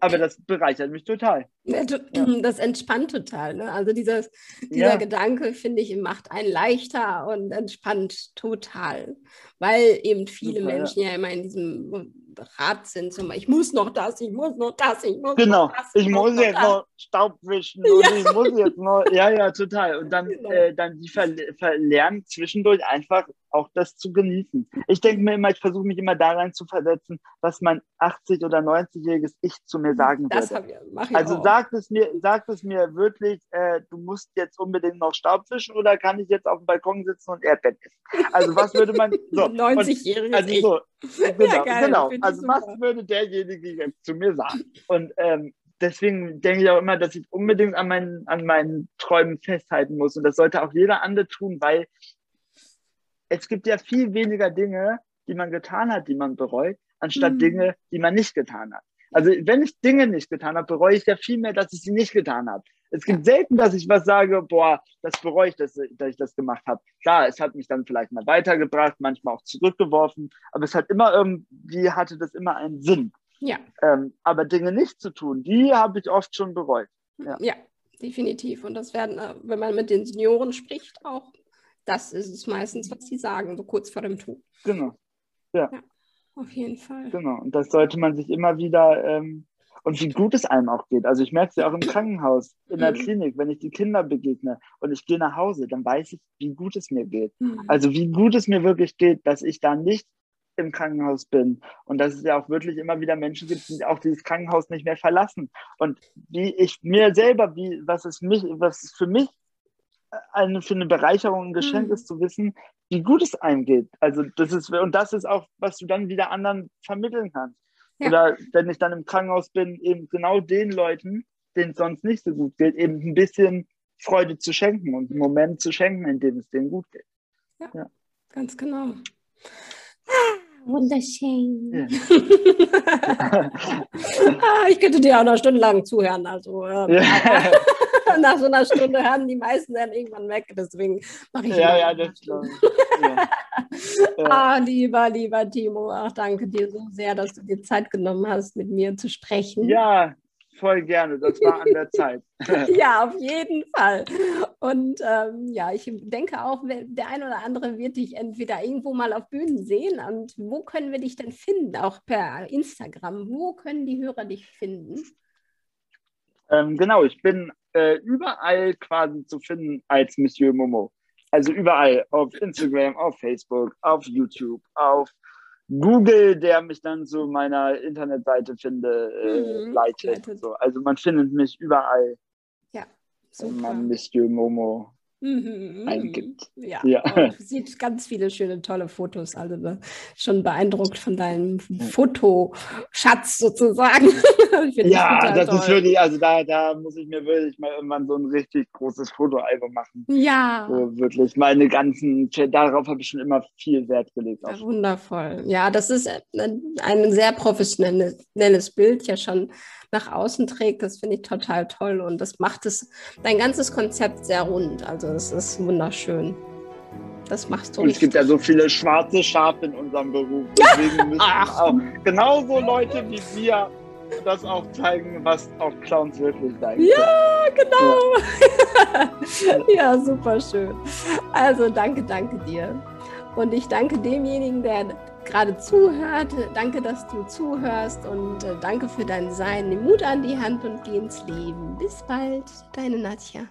aber das bereichert mich total. Ja, [clears throat] das entspannt total. Ne? Also dieses, dieser ja. Gedanke, finde ich, macht einen leichter und entspannt total. Weil eben viele total, Menschen ja. ja. immer in diesem Rad sind. Zum ich muss noch das, ich muss noch das, ich muss genau. noch das. Ich, ich muss, jetzt das. noch Staub wischen ja. und ich muss jetzt noch, ja, ja, total. Und dann, genau. äh, dann die verlernen zwischendurch einfach auch das zu genießen. Ich denke mir immer, ich versuche mich immer daran zu versetzen, was mein 80- oder 90-jähriges Ich zu mir sagen das würde. Ich, ich also sagt es mir, sagt es mir wirklich, äh, du musst jetzt unbedingt noch Staub wischen oder kann ich jetzt auf dem Balkon sitzen und Erdbeeren essen? Also was würde man so 90-jähriges also so, [laughs] Genau, ja, geil, genau. Also was würde derjenige jetzt zu mir sagen? Und ähm, deswegen denke ich auch immer, dass ich unbedingt an meinen, an meinen Träumen festhalten muss. Und das sollte auch jeder andere tun, weil es gibt ja viel weniger Dinge, die man getan hat, die man bereut, anstatt mhm. Dinge, die man nicht getan hat. Also wenn ich Dinge nicht getan habe, bereue ich ja viel mehr, dass ich sie nicht getan habe. Es gibt selten, dass ich was sage, boah, das bereue ich, dass, dass ich das gemacht habe. Klar, es hat mich dann vielleicht mal weitergebracht, manchmal auch zurückgeworfen, aber es hat immer irgendwie, hatte das immer einen Sinn. Ja. Ähm, aber Dinge nicht zu tun, die habe ich oft schon bereut. Ja. ja, definitiv. Und das werden, äh, wenn man mit den Senioren spricht, auch das ist es meistens, was sie sagen, so kurz vor dem Tod. Genau. Ja. ja auf jeden Fall. Genau. Und das sollte man sich immer wieder ähm, und wie gut es einem auch geht. Also ich merke es ja auch im Krankenhaus, in der mhm. Klinik, wenn ich die Kinder begegne und ich gehe nach Hause, dann weiß ich, wie gut es mir geht. Mhm. Also wie gut es mir wirklich geht, dass ich da nicht im Krankenhaus bin und dass es ja auch wirklich immer wieder Menschen gibt, die auch dieses Krankenhaus nicht mehr verlassen. Und wie ich mir selber, wie, was es mich, was es für mich eine, für eine Bereicherung, ein Geschenk mhm. ist zu wissen, wie gut es einem geht. Also das ist, und das ist auch, was du dann wieder anderen vermitteln kannst. Ja. Oder wenn ich dann im Krankenhaus bin, eben genau den Leuten, denen es sonst nicht so gut geht, eben ein bisschen Freude zu schenken und einen Moment zu schenken, in dem es denen gut geht. Ja, ja. ganz genau. Wunderschön. Ja. ah, [laughs] [laughs] ich könnte dir auch noch stundenlang zuhören. Also, ähm, ja. [laughs] nach so einer Stunde hören die meisten dann irgendwann weg. Deswegen mache ich. Ja, ja, das glaube [laughs] ich. Ja. ah, lieber, lieber Timo, ach, danke dir so sehr, dass du dir Zeit genommen hast, mit mir zu sprechen. Ja, voll gerne. Das war an der Zeit. [laughs] ja, auf jeden Fall. Und ähm, ja, ich denke auch, der ein oder andere wird dich entweder irgendwo mal auf Bühnen sehen. Und wo können wir dich denn finden? Auch per Instagram. Wo können die Hörer dich finden? Ähm, genau, ich bin äh, überall quasi zu finden als Monsieur Momo. Also überall, auf Instagram, auf Facebook, auf YouTube, auf Google, der mich dann zu meiner Internetseite finde, äh, mhm, leitet. So. Also man findet mich überall. Ja, super. Wenn man Monsieur Momo mhm, eingibt. Ja, ja. Oh, sieht ganz viele schöne, tolle Fotos. Also ne? schon beeindruckt von deinem Fotoschatz sozusagen. [laughs] [laughs] ja, das, das ist wirklich, also da, da muss ich mir wirklich mal irgendwann so ein richtig großes Fotoalbum machen. Ja. So wirklich meine ganzen, darauf habe ich schon immer viel Wert gelegt. Ja, wundervoll. Ja, das ist ein sehr professionelles Bild, ja schon nach außen trägt. Das finde ich total toll und das macht es dein ganzes Konzept sehr rund. Also es ist wunderschön. Das machst du. Und es gibt ja so viele schwarze Schafe in unserem Beruf. Deswegen müssen Ach. auch genauso Leute wie wir das auch zeigen, was auch Clowns wirklich sein Ja, genau. Ja. [laughs] ja, super schön. Also danke, danke dir. Und ich danke demjenigen, der gerade zuhört. Danke, dass du zuhörst und äh, danke für dein Sein. Nimm Mut an die Hand und geh ins Leben. Bis bald, deine Nadja.